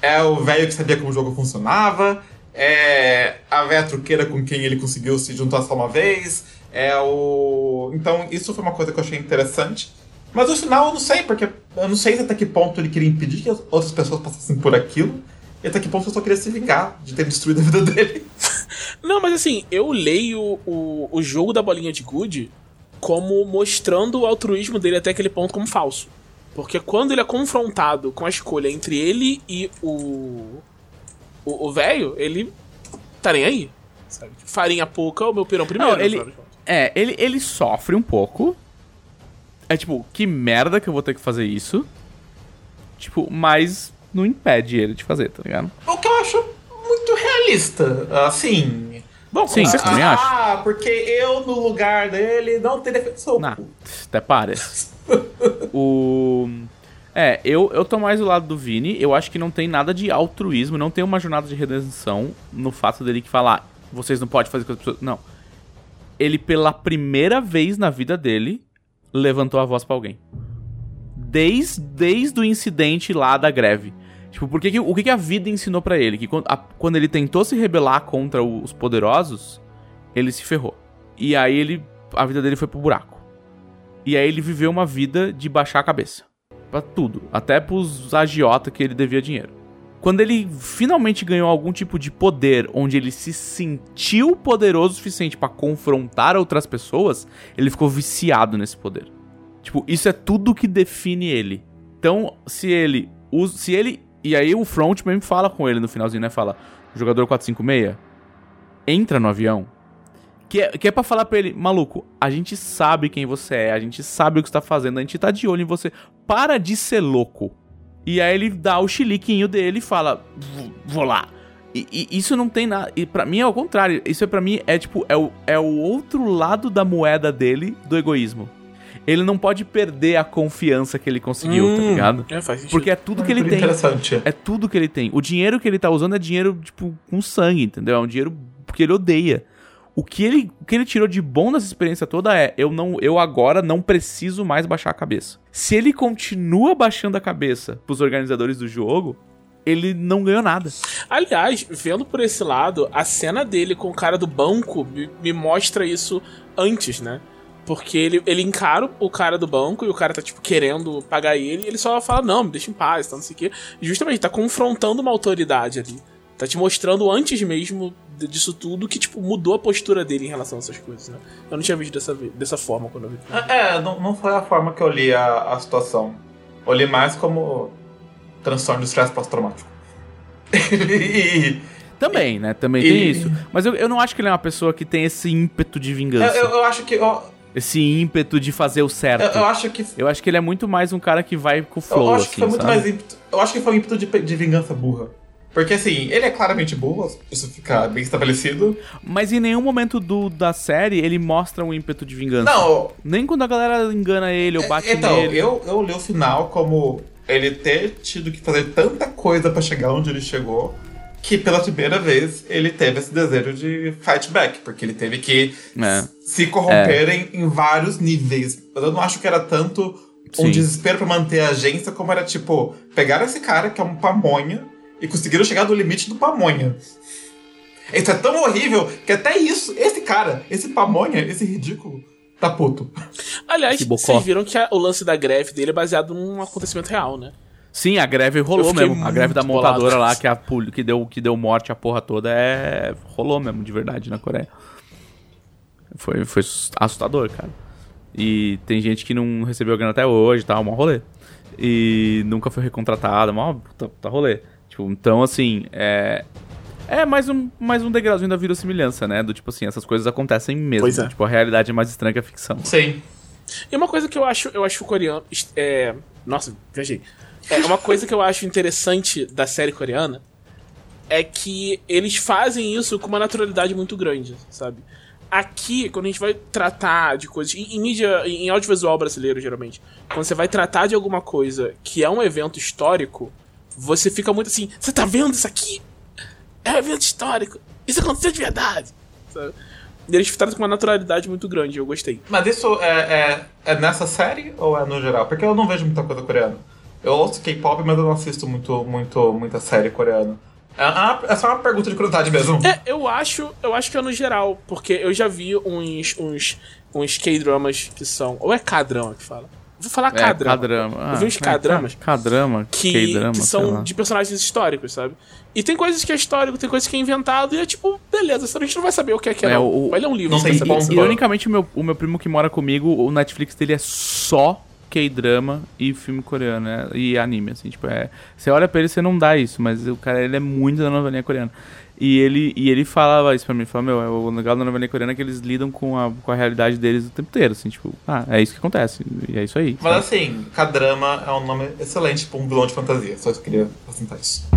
É o velho que sabia como o jogo funcionava. É a velha truqueira com quem ele conseguiu se juntar só uma vez. É o. Então, isso foi uma coisa que eu achei interessante. Mas no final eu não sei, porque eu não sei até que ponto ele queria impedir que outras pessoas passassem por aquilo. E até que ponto eu só queria se vingar de ter destruído a vida dele. Não, mas assim, eu leio o, o jogo da bolinha de gude como mostrando o altruísmo dele até aquele ponto como falso. Porque quando ele é confrontado com a escolha entre ele e o. O velho, ele tá nem aí. Sabe? Farinha pouca, o meu pirão primeiro. Não, ele, é, ele, ele sofre um pouco. É tipo, que merda que eu vou ter que fazer isso. Tipo, mas não impede ele de fazer, tá ligado? O que eu acho muito realista. Assim. Bom, sim, você também acha? Ah, porque eu no lugar dele não teria defensor. Não, até parece. o. É, eu, eu tô mais do lado do Vini. Eu acho que não tem nada de altruísmo, não tem uma jornada de redenção no fato dele que falar, vocês não podem fazer coisas. Não. Ele, pela primeira vez na vida dele, levantou a voz para alguém. Desde, desde o incidente lá da greve. Tipo, que, o que, que a vida ensinou para ele? Que quando, a, quando ele tentou se rebelar contra os poderosos, ele se ferrou. E aí ele. A vida dele foi pro buraco. E aí ele viveu uma vida de baixar a cabeça. Pra tudo. Até pros agiota que ele devia dinheiro. Quando ele finalmente ganhou algum tipo de poder, onde ele se sentiu poderoso o suficiente para confrontar outras pessoas, ele ficou viciado nesse poder. Tipo, isso é tudo que define ele. Então, se ele usa, se ele e aí o front mesmo fala com ele no finalzinho, né? Fala, jogador 456, entra no avião. Que é, que é pra falar pra ele, maluco, a gente sabe quem você é, a gente sabe o que você tá fazendo, a gente tá de olho em você. Para de ser louco. E aí ele dá o chiliquinho dele e fala, vou lá. E, e, isso não tem nada. E para mim é o contrário. Isso é para mim é tipo, é o, é o outro lado da moeda dele do egoísmo ele não pode perder a confiança que ele conseguiu, tá hum, tá ligado? É, faz sentido. Porque é tudo que ele tem. Interessante. É tudo que ele tem. O dinheiro que ele tá usando é dinheiro, tipo, com sangue, entendeu? É um dinheiro que ele odeia. O que ele, o que ele tirou de bom nessa experiência toda é: eu não, eu agora não preciso mais baixar a cabeça. Se ele continua baixando a cabeça pros organizadores do jogo, ele não ganhou nada. Aliás, vendo por esse lado, a cena dele com o cara do banco me, mostra isso antes, né? Porque ele, ele encara o cara do banco e o cara tá, tipo, querendo pagar ele e ele só fala, não, me deixa em paz, tá, não sei o quê. Justamente, tá confrontando uma autoridade ali. Tá te mostrando antes mesmo disso tudo que, tipo, mudou a postura dele em relação a essas coisas, né? Eu não tinha visto dessa, dessa forma quando eu vi. É, é, não, não foi a forma que eu li a, a situação. Eu li mais como transtorno de estresse pós-traumático. e... Também, né? Também e... tem isso. Mas eu, eu não acho que ele é uma pessoa que tem esse ímpeto de vingança. Eu, eu, eu acho que. Eu esse ímpeto de fazer o certo. Eu, eu, acho que. Eu acho que ele é muito mais um cara que vai com o flow. Eu acho assim, que foi muito sabe? mais ímpeto. Eu acho que foi um ímpeto de, de vingança burra. Porque assim, ele é claramente burro, isso fica bem estabelecido. Mas em nenhum momento do, da série ele mostra um ímpeto de vingança. Não. Nem quando a galera engana ele ou bate então, nele. Então, eu, eu li o final como ele ter tido que fazer tanta coisa para chegar onde ele chegou que pela primeira vez ele teve esse desejo de fight back, porque ele teve que é. se corromper é. em, em, vários níveis. Eu não acho que era tanto um Sim. desespero para manter a agência, como era tipo, pegar esse cara que é um pamonha e conseguiram chegar no limite do pamonha. Isso é tão horrível que até isso, esse cara, esse pamonha, esse ridículo, tá puto. Aliás, vocês viram que a, o lance da greve dele é baseado num acontecimento real, né? Sim, a greve rolou mesmo. A greve da montadora bolado. lá, que, a, que, deu, que deu morte à porra toda, é. rolou mesmo, de verdade, na Coreia. Foi, foi assustador, cara. E tem gente que não recebeu grana até hoje, tá? Um rolê. E nunca foi recontratada, mó tá, tá rolê. Tipo, então, assim, é. É mais um, mais um degrauzinho da verossimilhança, né? Do tipo assim, essas coisas acontecem mesmo. Pois é. Tipo, a realidade é mais estranha que a ficção. Sim. E uma coisa que eu acho, eu acho coreano. É... Nossa, viajei. É, uma coisa que eu acho interessante da série coreana é que eles fazem isso com uma naturalidade muito grande, sabe? aqui, quando a gente vai tratar de coisas. Em, em mídia, em audiovisual brasileiro, geralmente, quando você vai tratar de alguma coisa que é um evento histórico, você fica muito assim: você tá vendo isso aqui? É um evento histórico. Isso aconteceu de verdade. Sabe? E eles tratam com uma naturalidade muito grande, eu gostei. Mas isso é, é, é nessa série ou é no geral? Porque eu não vejo muita coisa coreana. Eu ouço K-pop, mas eu não assisto muito, muito, muita série coreana. É, uma- é só uma pergunta de curiosidade mesmo. É, eu acho, eu acho que é no geral, porque eu já vi uns, uns, uns K-dramas que são. Ou é K-drama que fala? Vou falar É, K-drama. K-drama. Eu vi uns Ah, K-dramas K-drama, que, K-drama, que sei são de personagens históricos, sabe? E tem coisas que é histórico, tem coisas que é inventado, e é tipo, beleza, senão a gente não vai saber o que é que é. É, não. o- Vai ler um livro não tem saber. ponto. Ironicamente, o meu, o meu primo que mora comigo, o Netflix dele é só K-drama e filme coreano, né? E anime, assim, tipo, é... Você olha pra ele, você não dá isso, mas o cara, ele é muito da novelinha coreana. E ele, e ele falava isso pra mim, falava, meu, é o legal da novelinha coreana é que eles lidam com a, com a realidade deles o tempo inteiro, assim, tipo, ah, é isso que acontece, e é isso aí. Mas sabe? assim, K-drama é um nome excelente pra um vilão de fantasia. Só eu queria apresentar isso.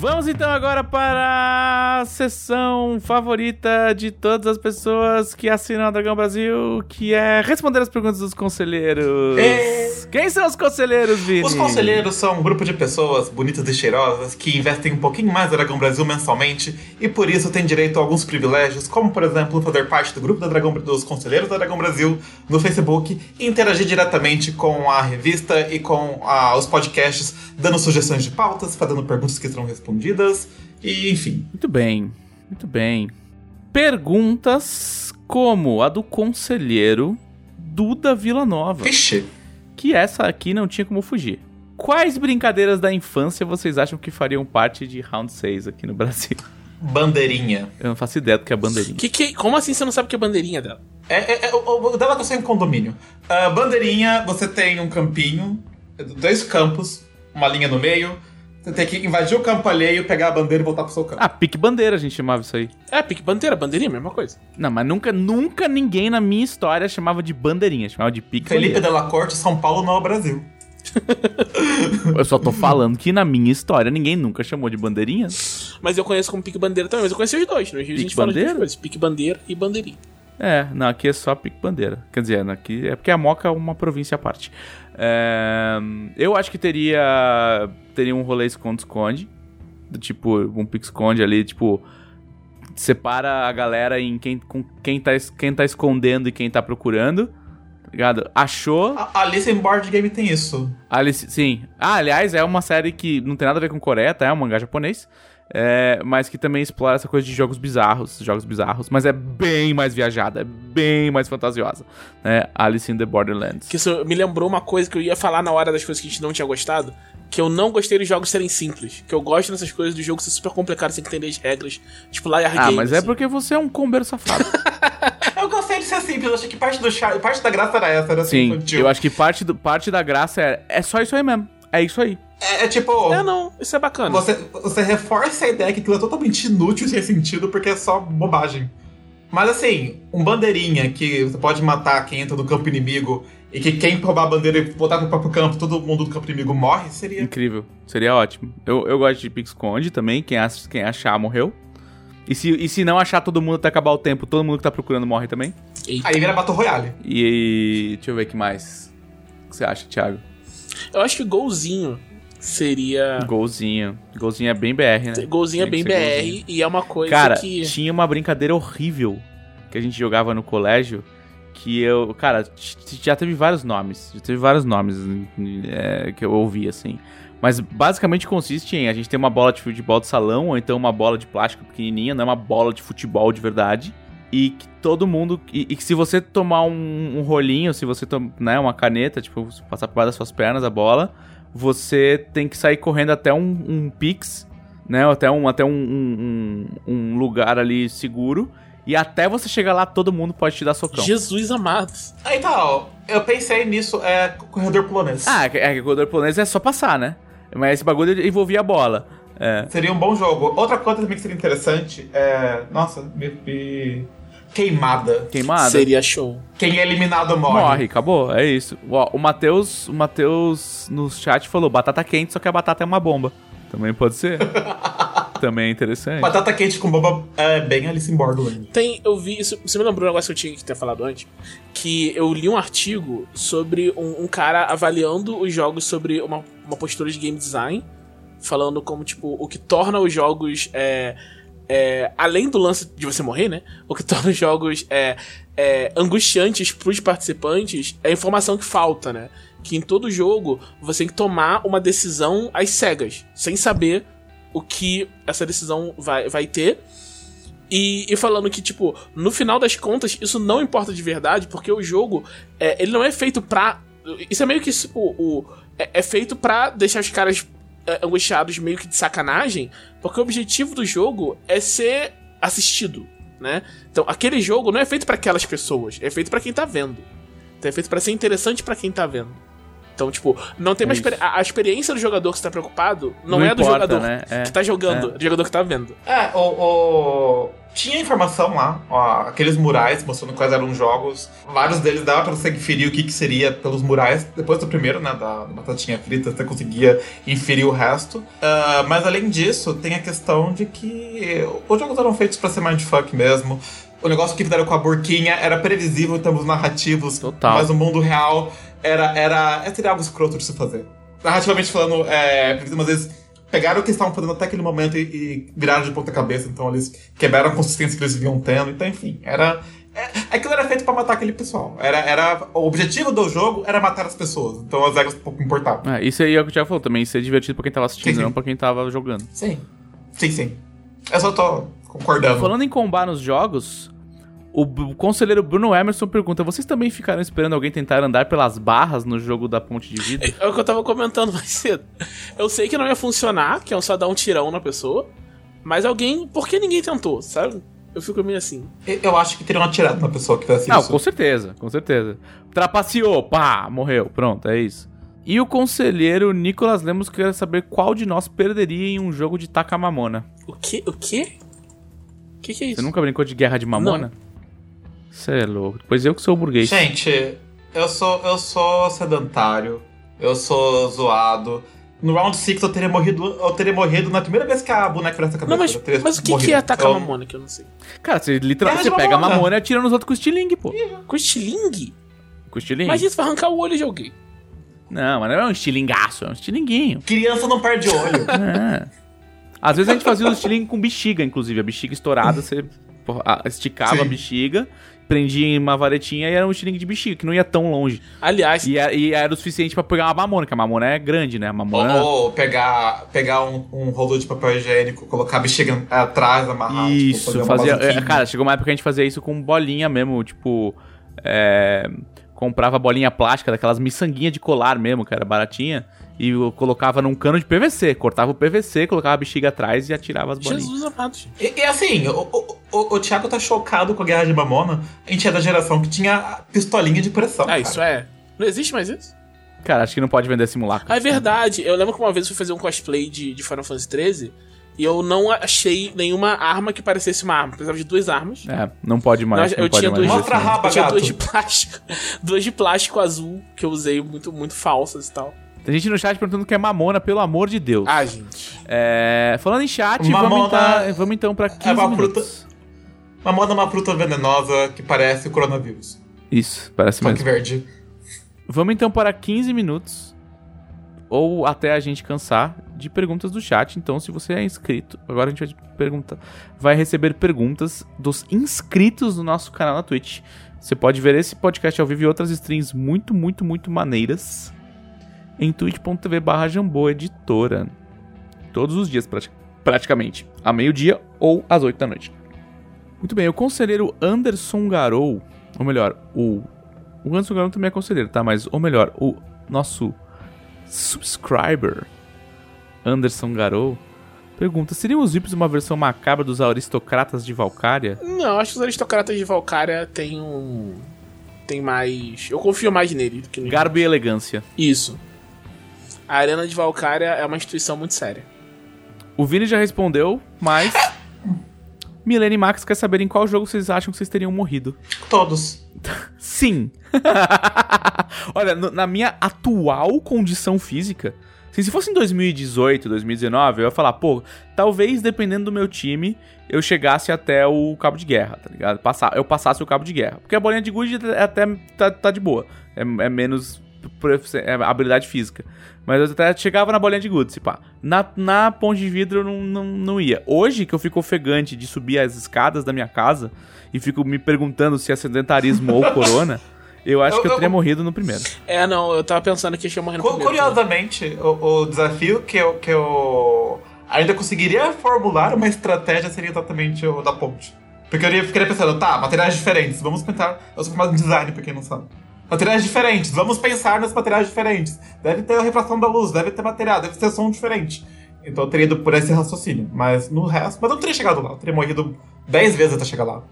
Vamos então agora para a sessão favorita de todas as pessoas que assinam a Dragão Brasil, que é responder as perguntas dos conselheiros. É. Quem são os conselheiros, Vini? Os conselheiros são um grupo de pessoas bonitas e cheirosas que investem um pouquinho mais no Dragão Brasil mensalmente e por isso têm direito a alguns privilégios, como por exemplo fazer parte do grupo da Dragão, dos conselheiros da Dragão Brasil no Facebook e interagir diretamente com a revista e com ah, os podcasts, dando sugestões de pautas, fazendo perguntas que serão respondidas e enfim. Muito bem, muito bem. Perguntas como a do conselheiro Duda Vila Nova. Vixe, Que essa aqui não tinha como fugir. Quais brincadeiras da infância vocês acham que fariam parte de Round 6 aqui no Brasil? bandeirinha. Eu não faço ideia do que é bandeirinha. Que, que, como assim você não sabe o que é bandeirinha dela? É, é, é, o, o dela tá sendo condomínio. Ah, bandeirinha, você tem um campinho, dois campos, uma linha no meio. Você tem que invadir o campo alheio, pegar a bandeira e voltar pro seu campo. Ah, pique bandeira a gente chamava isso aí. É, pique bandeira, bandeirinha, mesma coisa. Não, mas nunca, nunca ninguém na minha história chamava de bandeirinha, chamava de pique Felipe bandeira. Della Corte, São Paulo, não é o Brasil. Eu só tô falando que na minha história ninguém nunca chamou de bandeirinha. Mas eu conheço como pique bandeira também, mas eu conheci os dois. No Rio a Pique gente fala de bandeira? pique bandeira e bandeirinha. É, não, aqui é só pique bandeira. Quer dizer, aqui é porque a Moca é uma província à parte. É, eu acho que teria teria um rolê esconde-esconde. Do tipo, um pique-esconde ali, tipo... Separa a galera em quem, com quem, tá, quem tá escondendo e quem tá procurando. Tá ligado? Achou, a Alice em Board Game tem isso. Alice, sim. Ah, aliás, é uma série que não tem nada a ver com Coreia, tá? É um mangá japonês. É, mas que também explora essa coisa de jogos bizarros, jogos bizarros, mas é bem mais viajada, é bem mais fantasiosa, né? Alice in the Borderlands. Que isso me lembrou uma coisa que eu ia falar na hora das coisas que a gente não tinha gostado. Que eu não gostei dos jogos serem simples. Que eu gosto dessas coisas do jogo ser super complicado sem entender as regras. Tipo, Liar Ah, Game. mas é assim. porque você é um combeiro safado. Eu gostei de ser simples, eu achei que parte, do parte da graça era essa, era Sim, infantil. eu acho que parte, do, parte da graça é, é só isso aí mesmo. É isso aí. É, é tipo. É, não, isso é bacana. Você, você reforça a ideia que aquilo é totalmente inútil e sem sentido porque é só bobagem. Mas assim, um bandeirinha que você pode matar quem entra no campo inimigo e que quem roubar a bandeira e botar no próprio campo, todo mundo do campo inimigo morre, seria. Incrível. Seria ótimo. Eu, eu gosto de pique esconde também. Quem, ach- quem achar, morreu. E se, e se não achar todo mundo até acabar o tempo, todo mundo que tá procurando morre também. Eita. Aí vira Battle Royale. E, deixa eu ver o que mais. O que você acha, Thiago? Eu acho que golzinho seria. Golzinho. Golzinho é bem BR, né? Golzinho é bem BR golzinho. e é uma coisa Cara, que. tinha uma brincadeira horrível que a gente jogava no colégio. Que eu. Cara, já teve vários nomes. Já teve vários nomes é, que eu ouvi, assim. Mas basicamente consiste em a gente ter uma bola de futebol de salão, ou então uma bola de plástico pequenininha, não é uma bola de futebol de verdade. E que todo mundo. E, e que se você tomar um, um rolinho, se você tomar né, uma caneta, tipo, passar por baixo das suas pernas a bola, você tem que sair correndo até um, um pix, né? Até um, até um, um, um- lugar ali seguro. E até você chegar lá, todo mundo pode te dar socão. Jesus amado. Ah, Então, eu pensei nisso, é corredor polonês. Ah, é que é corredor polonês é só passar, né? Mas esse bagulho envolvia a bola. É. Seria um bom jogo. Outra coisa também que seria interessante é. Nossa, me. me- Queimada. Queimada. Seria show. Quem é eliminado morre. Morre, acabou. É isso. Ó, o Matheus, o Matheus no chat falou batata quente, só que a batata é uma bomba. Também pode ser. Também é interessante. Batata quente com boba é bem Alice in Borderland. Tem, eu vi isso. Você me lembrou um negócio que eu tinha que ter falado antes? Que eu li um artigo sobre um, um cara avaliando os jogos sobre uma, uma postura de game design, falando como, tipo, o que torna os jogos. É, é, além do lance de você morrer, né? O que torna os jogos é, é, angustiantes pros participantes é a informação que falta, né? Que em todo jogo você tem que tomar uma decisão às cegas, sem saber o que essa decisão vai, vai ter. E, e, falando que, tipo, no final das contas, isso não importa de verdade, porque o jogo, é, ele não é feito pra. Isso é meio que tipo, o, é, é, feito pra deixar os caras angustiados meio que de sacanagem, porque o objetivo do jogo é ser assistido, né? Então, aquele jogo não é feito para aquelas pessoas, é feito para quem tá vendo. Então, é feito para ser interessante para quem tá vendo. Então, tipo, não tem é mais. A, a, experiência do jogador que está preocupado não, não é importa, do jogador né? é, que tá jogando, é. do jogador que tá vendo. É, o, o... Tinha informação lá, ó, aqueles murais mostrando quais eram os jogos. Vários deles dava pra você inferir o que, que seria pelos murais. Depois do primeiro, né, da, da batatinha frita, você conseguia inferir o resto. Uh, mas além disso, tem a questão de que os jogos eram feitos para ser mindfuck mesmo. O negócio que fizeram com a burquinha era previsível em termos narrativos, Total. mas no mundo real era, era, seria algo escroto de se fazer. Narrativamente falando, é, às vezes pegaram o que estavam fazendo até aquele momento e, e viraram de ponta cabeça, então eles quebraram a consistência que eles vinham tendo, então enfim, era... É, aquilo era feito para matar aquele pessoal. Era, era, o objetivo do jogo era matar as pessoas. Então as regras pouco importavam. É, isso aí é o que o Thiago falou também. Ser divertido pra quem tava assistindo, sim, sim. não pra quem tava jogando. Sim. Sim, sim. Eu só tô concordando. Falando em combar nos jogos, o, conselheiro Bruno Emerson pergunta: vocês também ficaram esperando alguém tentar andar pelas barras no jogo da ponte de vida? É, é o que eu tava comentando mais cedo. Eu sei que não ia funcionar, que é só dar um tirão na pessoa, mas alguém. Por que ninguém tentou, sabe? Eu fico meio assim. Eu acho que teriam atirado na pessoa que fizesse não, isso. com certeza, com certeza. Trapaceou, pá, morreu. Pronto, é isso. E o conselheiro Nicolas Lemos quer saber qual de nós perderia em um jogo de Takamamona. O que? O quê? O que, que, é isso? Você nunca brincou de guerra de mamona? Não. Você é louco. Pois eu que sou burguês. Gente, eu sou, eu sou sedentário. Eu sou zoado. No round 6 eu teria morrido. Eu teria morrido na primeira vez que a boneca foi nessa cabeça. Não, mas, mas o que, que é atacar eu... a mamona que eu não sei? Cara, você literalmente você pega a mamona e atira nos outros com estilingue, pô. Com estilingue? Com estilingue. Mas isso vai arrancar o olho de alguém. Não, mas não é um estilingaço, é um estilinguinho. Criança não perde olho. é. Às vezes a gente fazia o estilingue com bexiga, inclusive. A bexiga estourada, você esticava Sim. a bexiga prendia em uma varetinha e era um estilingue de bexiga, que não ia tão longe. Aliás. E, era, e era o suficiente para pegar uma mamona, que a mamona é grande, né? A mamona. Ou, ou pegar, pegar um, um, rolo de papel higiênico, colocar a bexiga atrás, amarrar. Tipo, isso, tipo, fazia. É, cara, chegou uma época que a gente fazia isso com bolinha mesmo, tipo. É, comprava bolinha plástica, daquelas miçanguinhas de colar mesmo, que era baratinha e eu colocava num cano de PVC. Cortava o PVC, colocava a bexiga atrás e atirava as bolinhas. Jesus amado. E, e assim, o, o, o, o Thiago tá chocado com a Guerra de Mamona. A gente é da geração que tinha pistolinha de pressão. Ah, cara. isso é. Não existe mais isso? Cara, acho que não pode vender simulacro. Ah, é verdade. Eu lembro que uma vez eu fui fazer um cosplay de, de Final Fantasy XIII e eu não achei nenhuma arma que parecesse uma arma. Precisava de duas armas. É, não pode mais. Não, eu, tinha duas, Mostra a raba, eu tinha duas de plástico. duas de plástico azul que eu usei muito, muito falsas e tal. Tem gente no chat perguntando que é Mamona, pelo amor de Deus. Ah, gente. É, falando em chat, vamos, então, vamos então pra 15 é uma minutos. Fruta, mamona é uma fruta venenosa que parece o coronavírus. Isso, parece Só mesmo. que verde. Vamos então para 15 minutos. Ou até a gente cansar de perguntas do chat. Então, se você é inscrito, agora a gente vai perguntar. Vai receber perguntas dos inscritos no nosso canal na Twitch. Você pode ver esse podcast ao vivo e outras streams muito, muito, muito maneiras em twitch.tv barra Editora. Todos os dias, praticamente. A meio-dia ou às 8 da noite. Muito bem, o conselheiro Anderson Garou, ou melhor, o. O Anderson Garou também é conselheiro, tá? Mas, ou melhor, o nosso subscriber, Anderson Garou, pergunta: seriam os VIPs uma versão macabra dos aristocratas de Valkyria? Não, acho que os aristocratas de Valkyria têm um. Tem mais. Eu confio mais nele do que no. Garbo e elegância. Isso. A Arena de Valkyria é uma instituição muito séria. O Vini já respondeu, mas. Milene e Max quer saber em qual jogo vocês acham que vocês teriam morrido. Todos. Sim. Olha, na minha atual condição física, Assim, se fosse em 2018, 2019, eu ia falar, pô, talvez dependendo do meu time, eu chegasse até o cabo de guerra, tá ligado? Passar, eu passasse o cabo de guerra. Porque a bolinha de gude até tá, tá de boa. É, é menos é habilidade física. Mas eu até chegava na bolinha de gude, se pá. Na, na ponte de vidro eu não, não, não ia. Hoje que eu fico ofegante de subir as escadas da minha casa e fico me perguntando se é sedentarismo ou corona. Eu acho eu, que eu, eu teria morrido no primeiro. É, não, eu tava pensando que eu ia morrer no primeiro. Curiosamente, o, o, desafio que eu, que eu ainda conseguiria formular uma estratégia seria exatamente o da ponte. Porque eu ficaria pensando, tá, materiais diferentes, vamos pensar. Eu sou formado em design, pra quem não sabe. Materiais diferentes, vamos pensar nos materiais diferentes. Deve ter a refração da luz, deve ter material, deve ter som diferente. Então eu teria ido por esse raciocínio. Mas no resto. Mas eu não teria chegado lá. Eu teria morrido 10 vezes até chegar lá.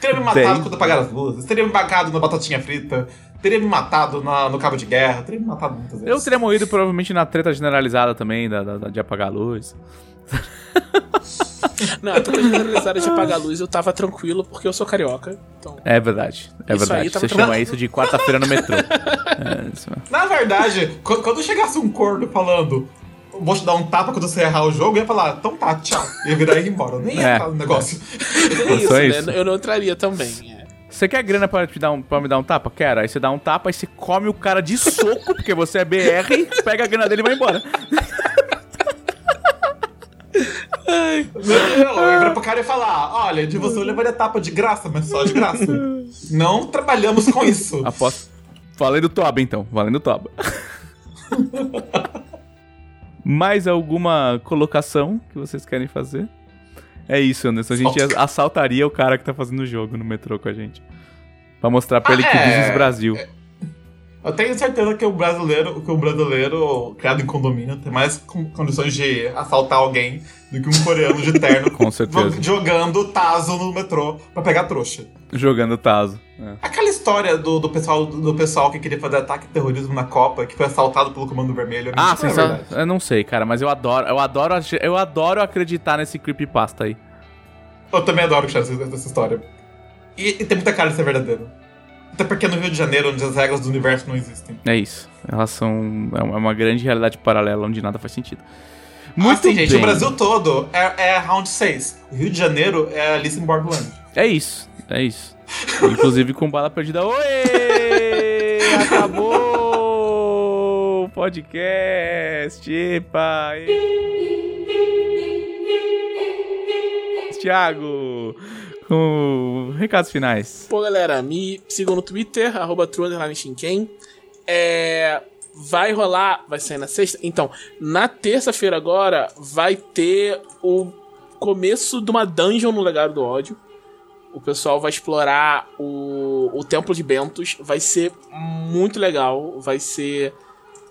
Teria me matado quando apagar as luzes, teria me matado na batatinha frita, teria me matado na, no cabo de guerra, teria me matado muitas vezes. Eu teria morrido provavelmente na treta generalizada também, da, da de apagar a luz. Não, a treta generalizada de apagar a luz eu tava tranquilo porque eu sou carioca. Então... É verdade, é isso verdade. Você chama isso de quarta-feira no metrô. É. Na verdade, quando chegasse um corno falando vou te dar um tapa quando você errar o jogo, eu ia falar, então tá, tchau. E ia virar e ir embora. Eu nem ia é, no negócio. É isso, né? Isso. Eu não entraria também. É. Você quer grana pra, te dar um, pra me dar um tapa? Quero. Aí você dá um tapa, aí você come o cara de soco, porque você é BR, pega a grana dele e vai embora. Ai. Não, eu ia pro cara e falar: olha, de você eu levaria tapa de graça, mas só de graça. Não trabalhamos com isso. Aposto. Valendo Toba, então. Valendo Toba. Mais alguma colocação que vocês querem fazer? É isso, Anderson. A gente assaltaria o cara que tá fazendo o jogo no metrô com a gente. Pra mostrar pra ah, ele que é... Business Brasil. É... Eu tenho certeza que o brasileiro, que o brasileiro criado em condomínio tem mais condições de assaltar alguém do que um coreano de terno Com certeza. jogando taso no metrô pra pegar trouxa. Jogando taso. É. Aquela história do, do, pessoal, do pessoal que queria fazer ataque terrorismo na Copa, que foi assaltado pelo Comando Vermelho. Ah, sim, é eu não sei, cara, mas eu adoro, eu adoro, eu adoro acreditar nesse creepypasta aí. Eu também adoro essa, essa história. E, e tem muita cara de ser verdadeiro. Até porque é no Rio de Janeiro, onde as regras do universo não existem. É isso. Elas são. É uma grande realidade paralela onde nada faz sentido. Muito ah, sim, gente. O Brasil todo é, é Round 6. O Rio de Janeiro é Alice in Borderland. É isso. É isso. Inclusive com bala perdida. Oi! Acabou o podcast! Epa! Thiago! Com recados finais. Pô, galera, me sigam no Twitter, arroba É, vai rolar, vai sair na sexta. Então, na terça-feira agora, vai ter o começo de uma dungeon no Legado do Ódio. O pessoal vai explorar o, o Templo de Bentos. Vai ser muito legal. Vai ser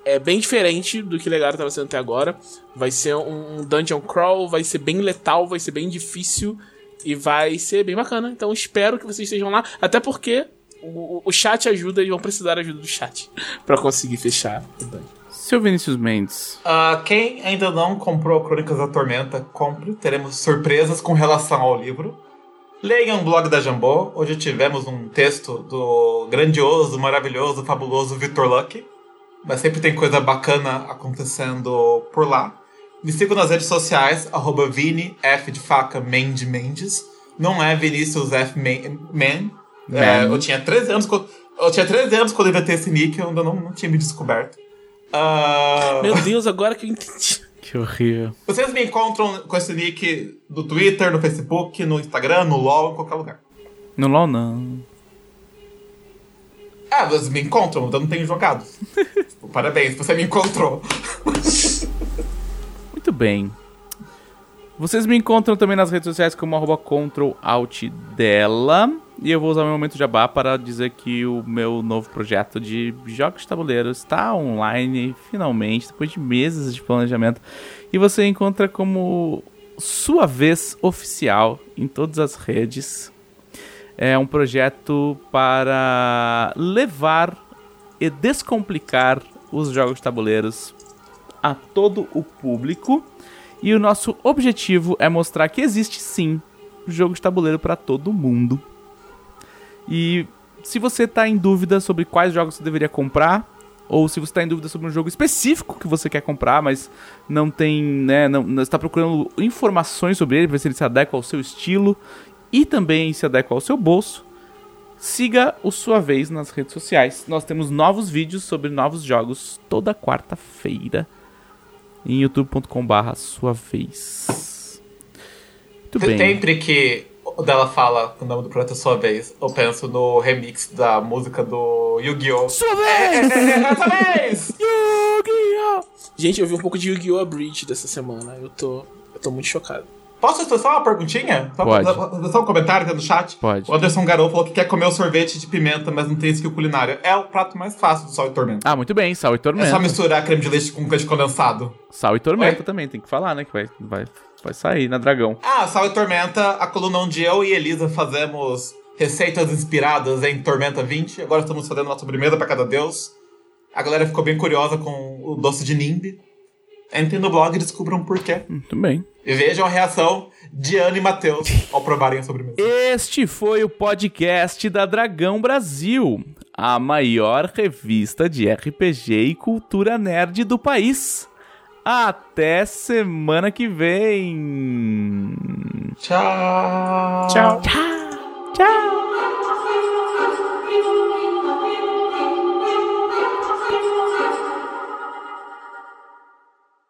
é bem diferente do que o Legado estava sendo até agora. Vai ser um dungeon crawl, vai ser bem letal, vai ser bem difícil. E vai ser bem bacana. Então espero que vocês estejam lá. Até porque o, o chat ajuda e vão precisar da ajuda do chat para conseguir fechar o banho. Seu Vinícius Mendes. Uh, quem ainda não comprou Crônicas da Tormenta, compre. Teremos surpresas com relação ao livro. Leiam o blog da Jambô, onde tivemos um texto do grandioso, maravilhoso, fabuloso Victor Luck. Mas sempre tem coisa bacana acontecendo por lá. Me sigam nas redes sociais, arroba Vini, F de faca, Mendes Mendes. Não é Vinícius F. Man. Man. É, eu tinha 13 anos quando. Eu tinha 13 anos quando eu inventei esse nick, eu ainda não, não tinha me descoberto. Uh... Meu Deus, agora que eu entendi. Que horrível. Vocês me encontram com esse nick no Twitter, no Facebook, no Instagram, no LOL, em qualquer lugar. No LOL não. Ah, vocês me encontram, eu não tenho jogado. Tipo, parabéns, você me encontrou. Muito bem. Vocês me encontram também nas redes sociais como arroba dela. E eu vou usar meu momento jabá para dizer que o meu novo projeto de jogos de tabuleiro está online, finalmente, depois de meses de planejamento. E você encontra como sua vez oficial em todas as redes. É um projeto para levar e descomplicar os jogos de tabuleiros a todo o público. E o nosso objetivo é mostrar que existe sim jogo de tabuleiro para todo mundo. E se você está em dúvida sobre quais jogos você deveria comprar, ou se você está em dúvida sobre um jogo específico que você quer comprar, mas não tem, né, não, está procurando informações sobre ele, ver se ele se adequa ao seu estilo e também se adequa ao seu bolso, siga o Sua Vez nas redes sociais. Nós temos novos vídeos sobre novos jogos toda quarta-feira em youtube.com/barra Sua Vez. Muito bem. Sempre que o dela fala o nome do projeto Sua Vez, eu penso no remix da música do Yu-Gi-Oh! Sua vez! é, é, sua vez! Yu-Gi-Oh! Gente, eu vi um pouco de Yu-Gi-Oh! Abridged dessa semana. Eu tô, eu tô muito chocado. Posso fazer só uma perguntinha? Só, Pode. só- só um comentário aqui no chat? Pode. O Anderson Garou falou que quer comer o sorvete de pimenta, mas não tem skill culinário. É o prato mais fácil do sal e tormenta. Ah, muito bem, sal e É tormenta. só misturar creme de leite com leite condensado. Sal e tormenta Oi? também, tem que falar, né? Que vai, vai, vai sair na Dragão. Ah, Sal e Tormenta, a coluna onde eu e Elisa fazemos receitas inspiradas em Tormenta 20. Agora estamos fazendo uma sobremesa para cada deus. A galera ficou bem curiosa com o doce de Nimbi. Entrem no blog e descubram por quê. Muito bem. E vejam a reação de Ana e Matheus ao provarem a sobremesa. Este foi o podcast da Dragão Brasil, a maior revista de RPG e cultura nerd do país. Até semana que vem. Tchau. Tchau. Tchau.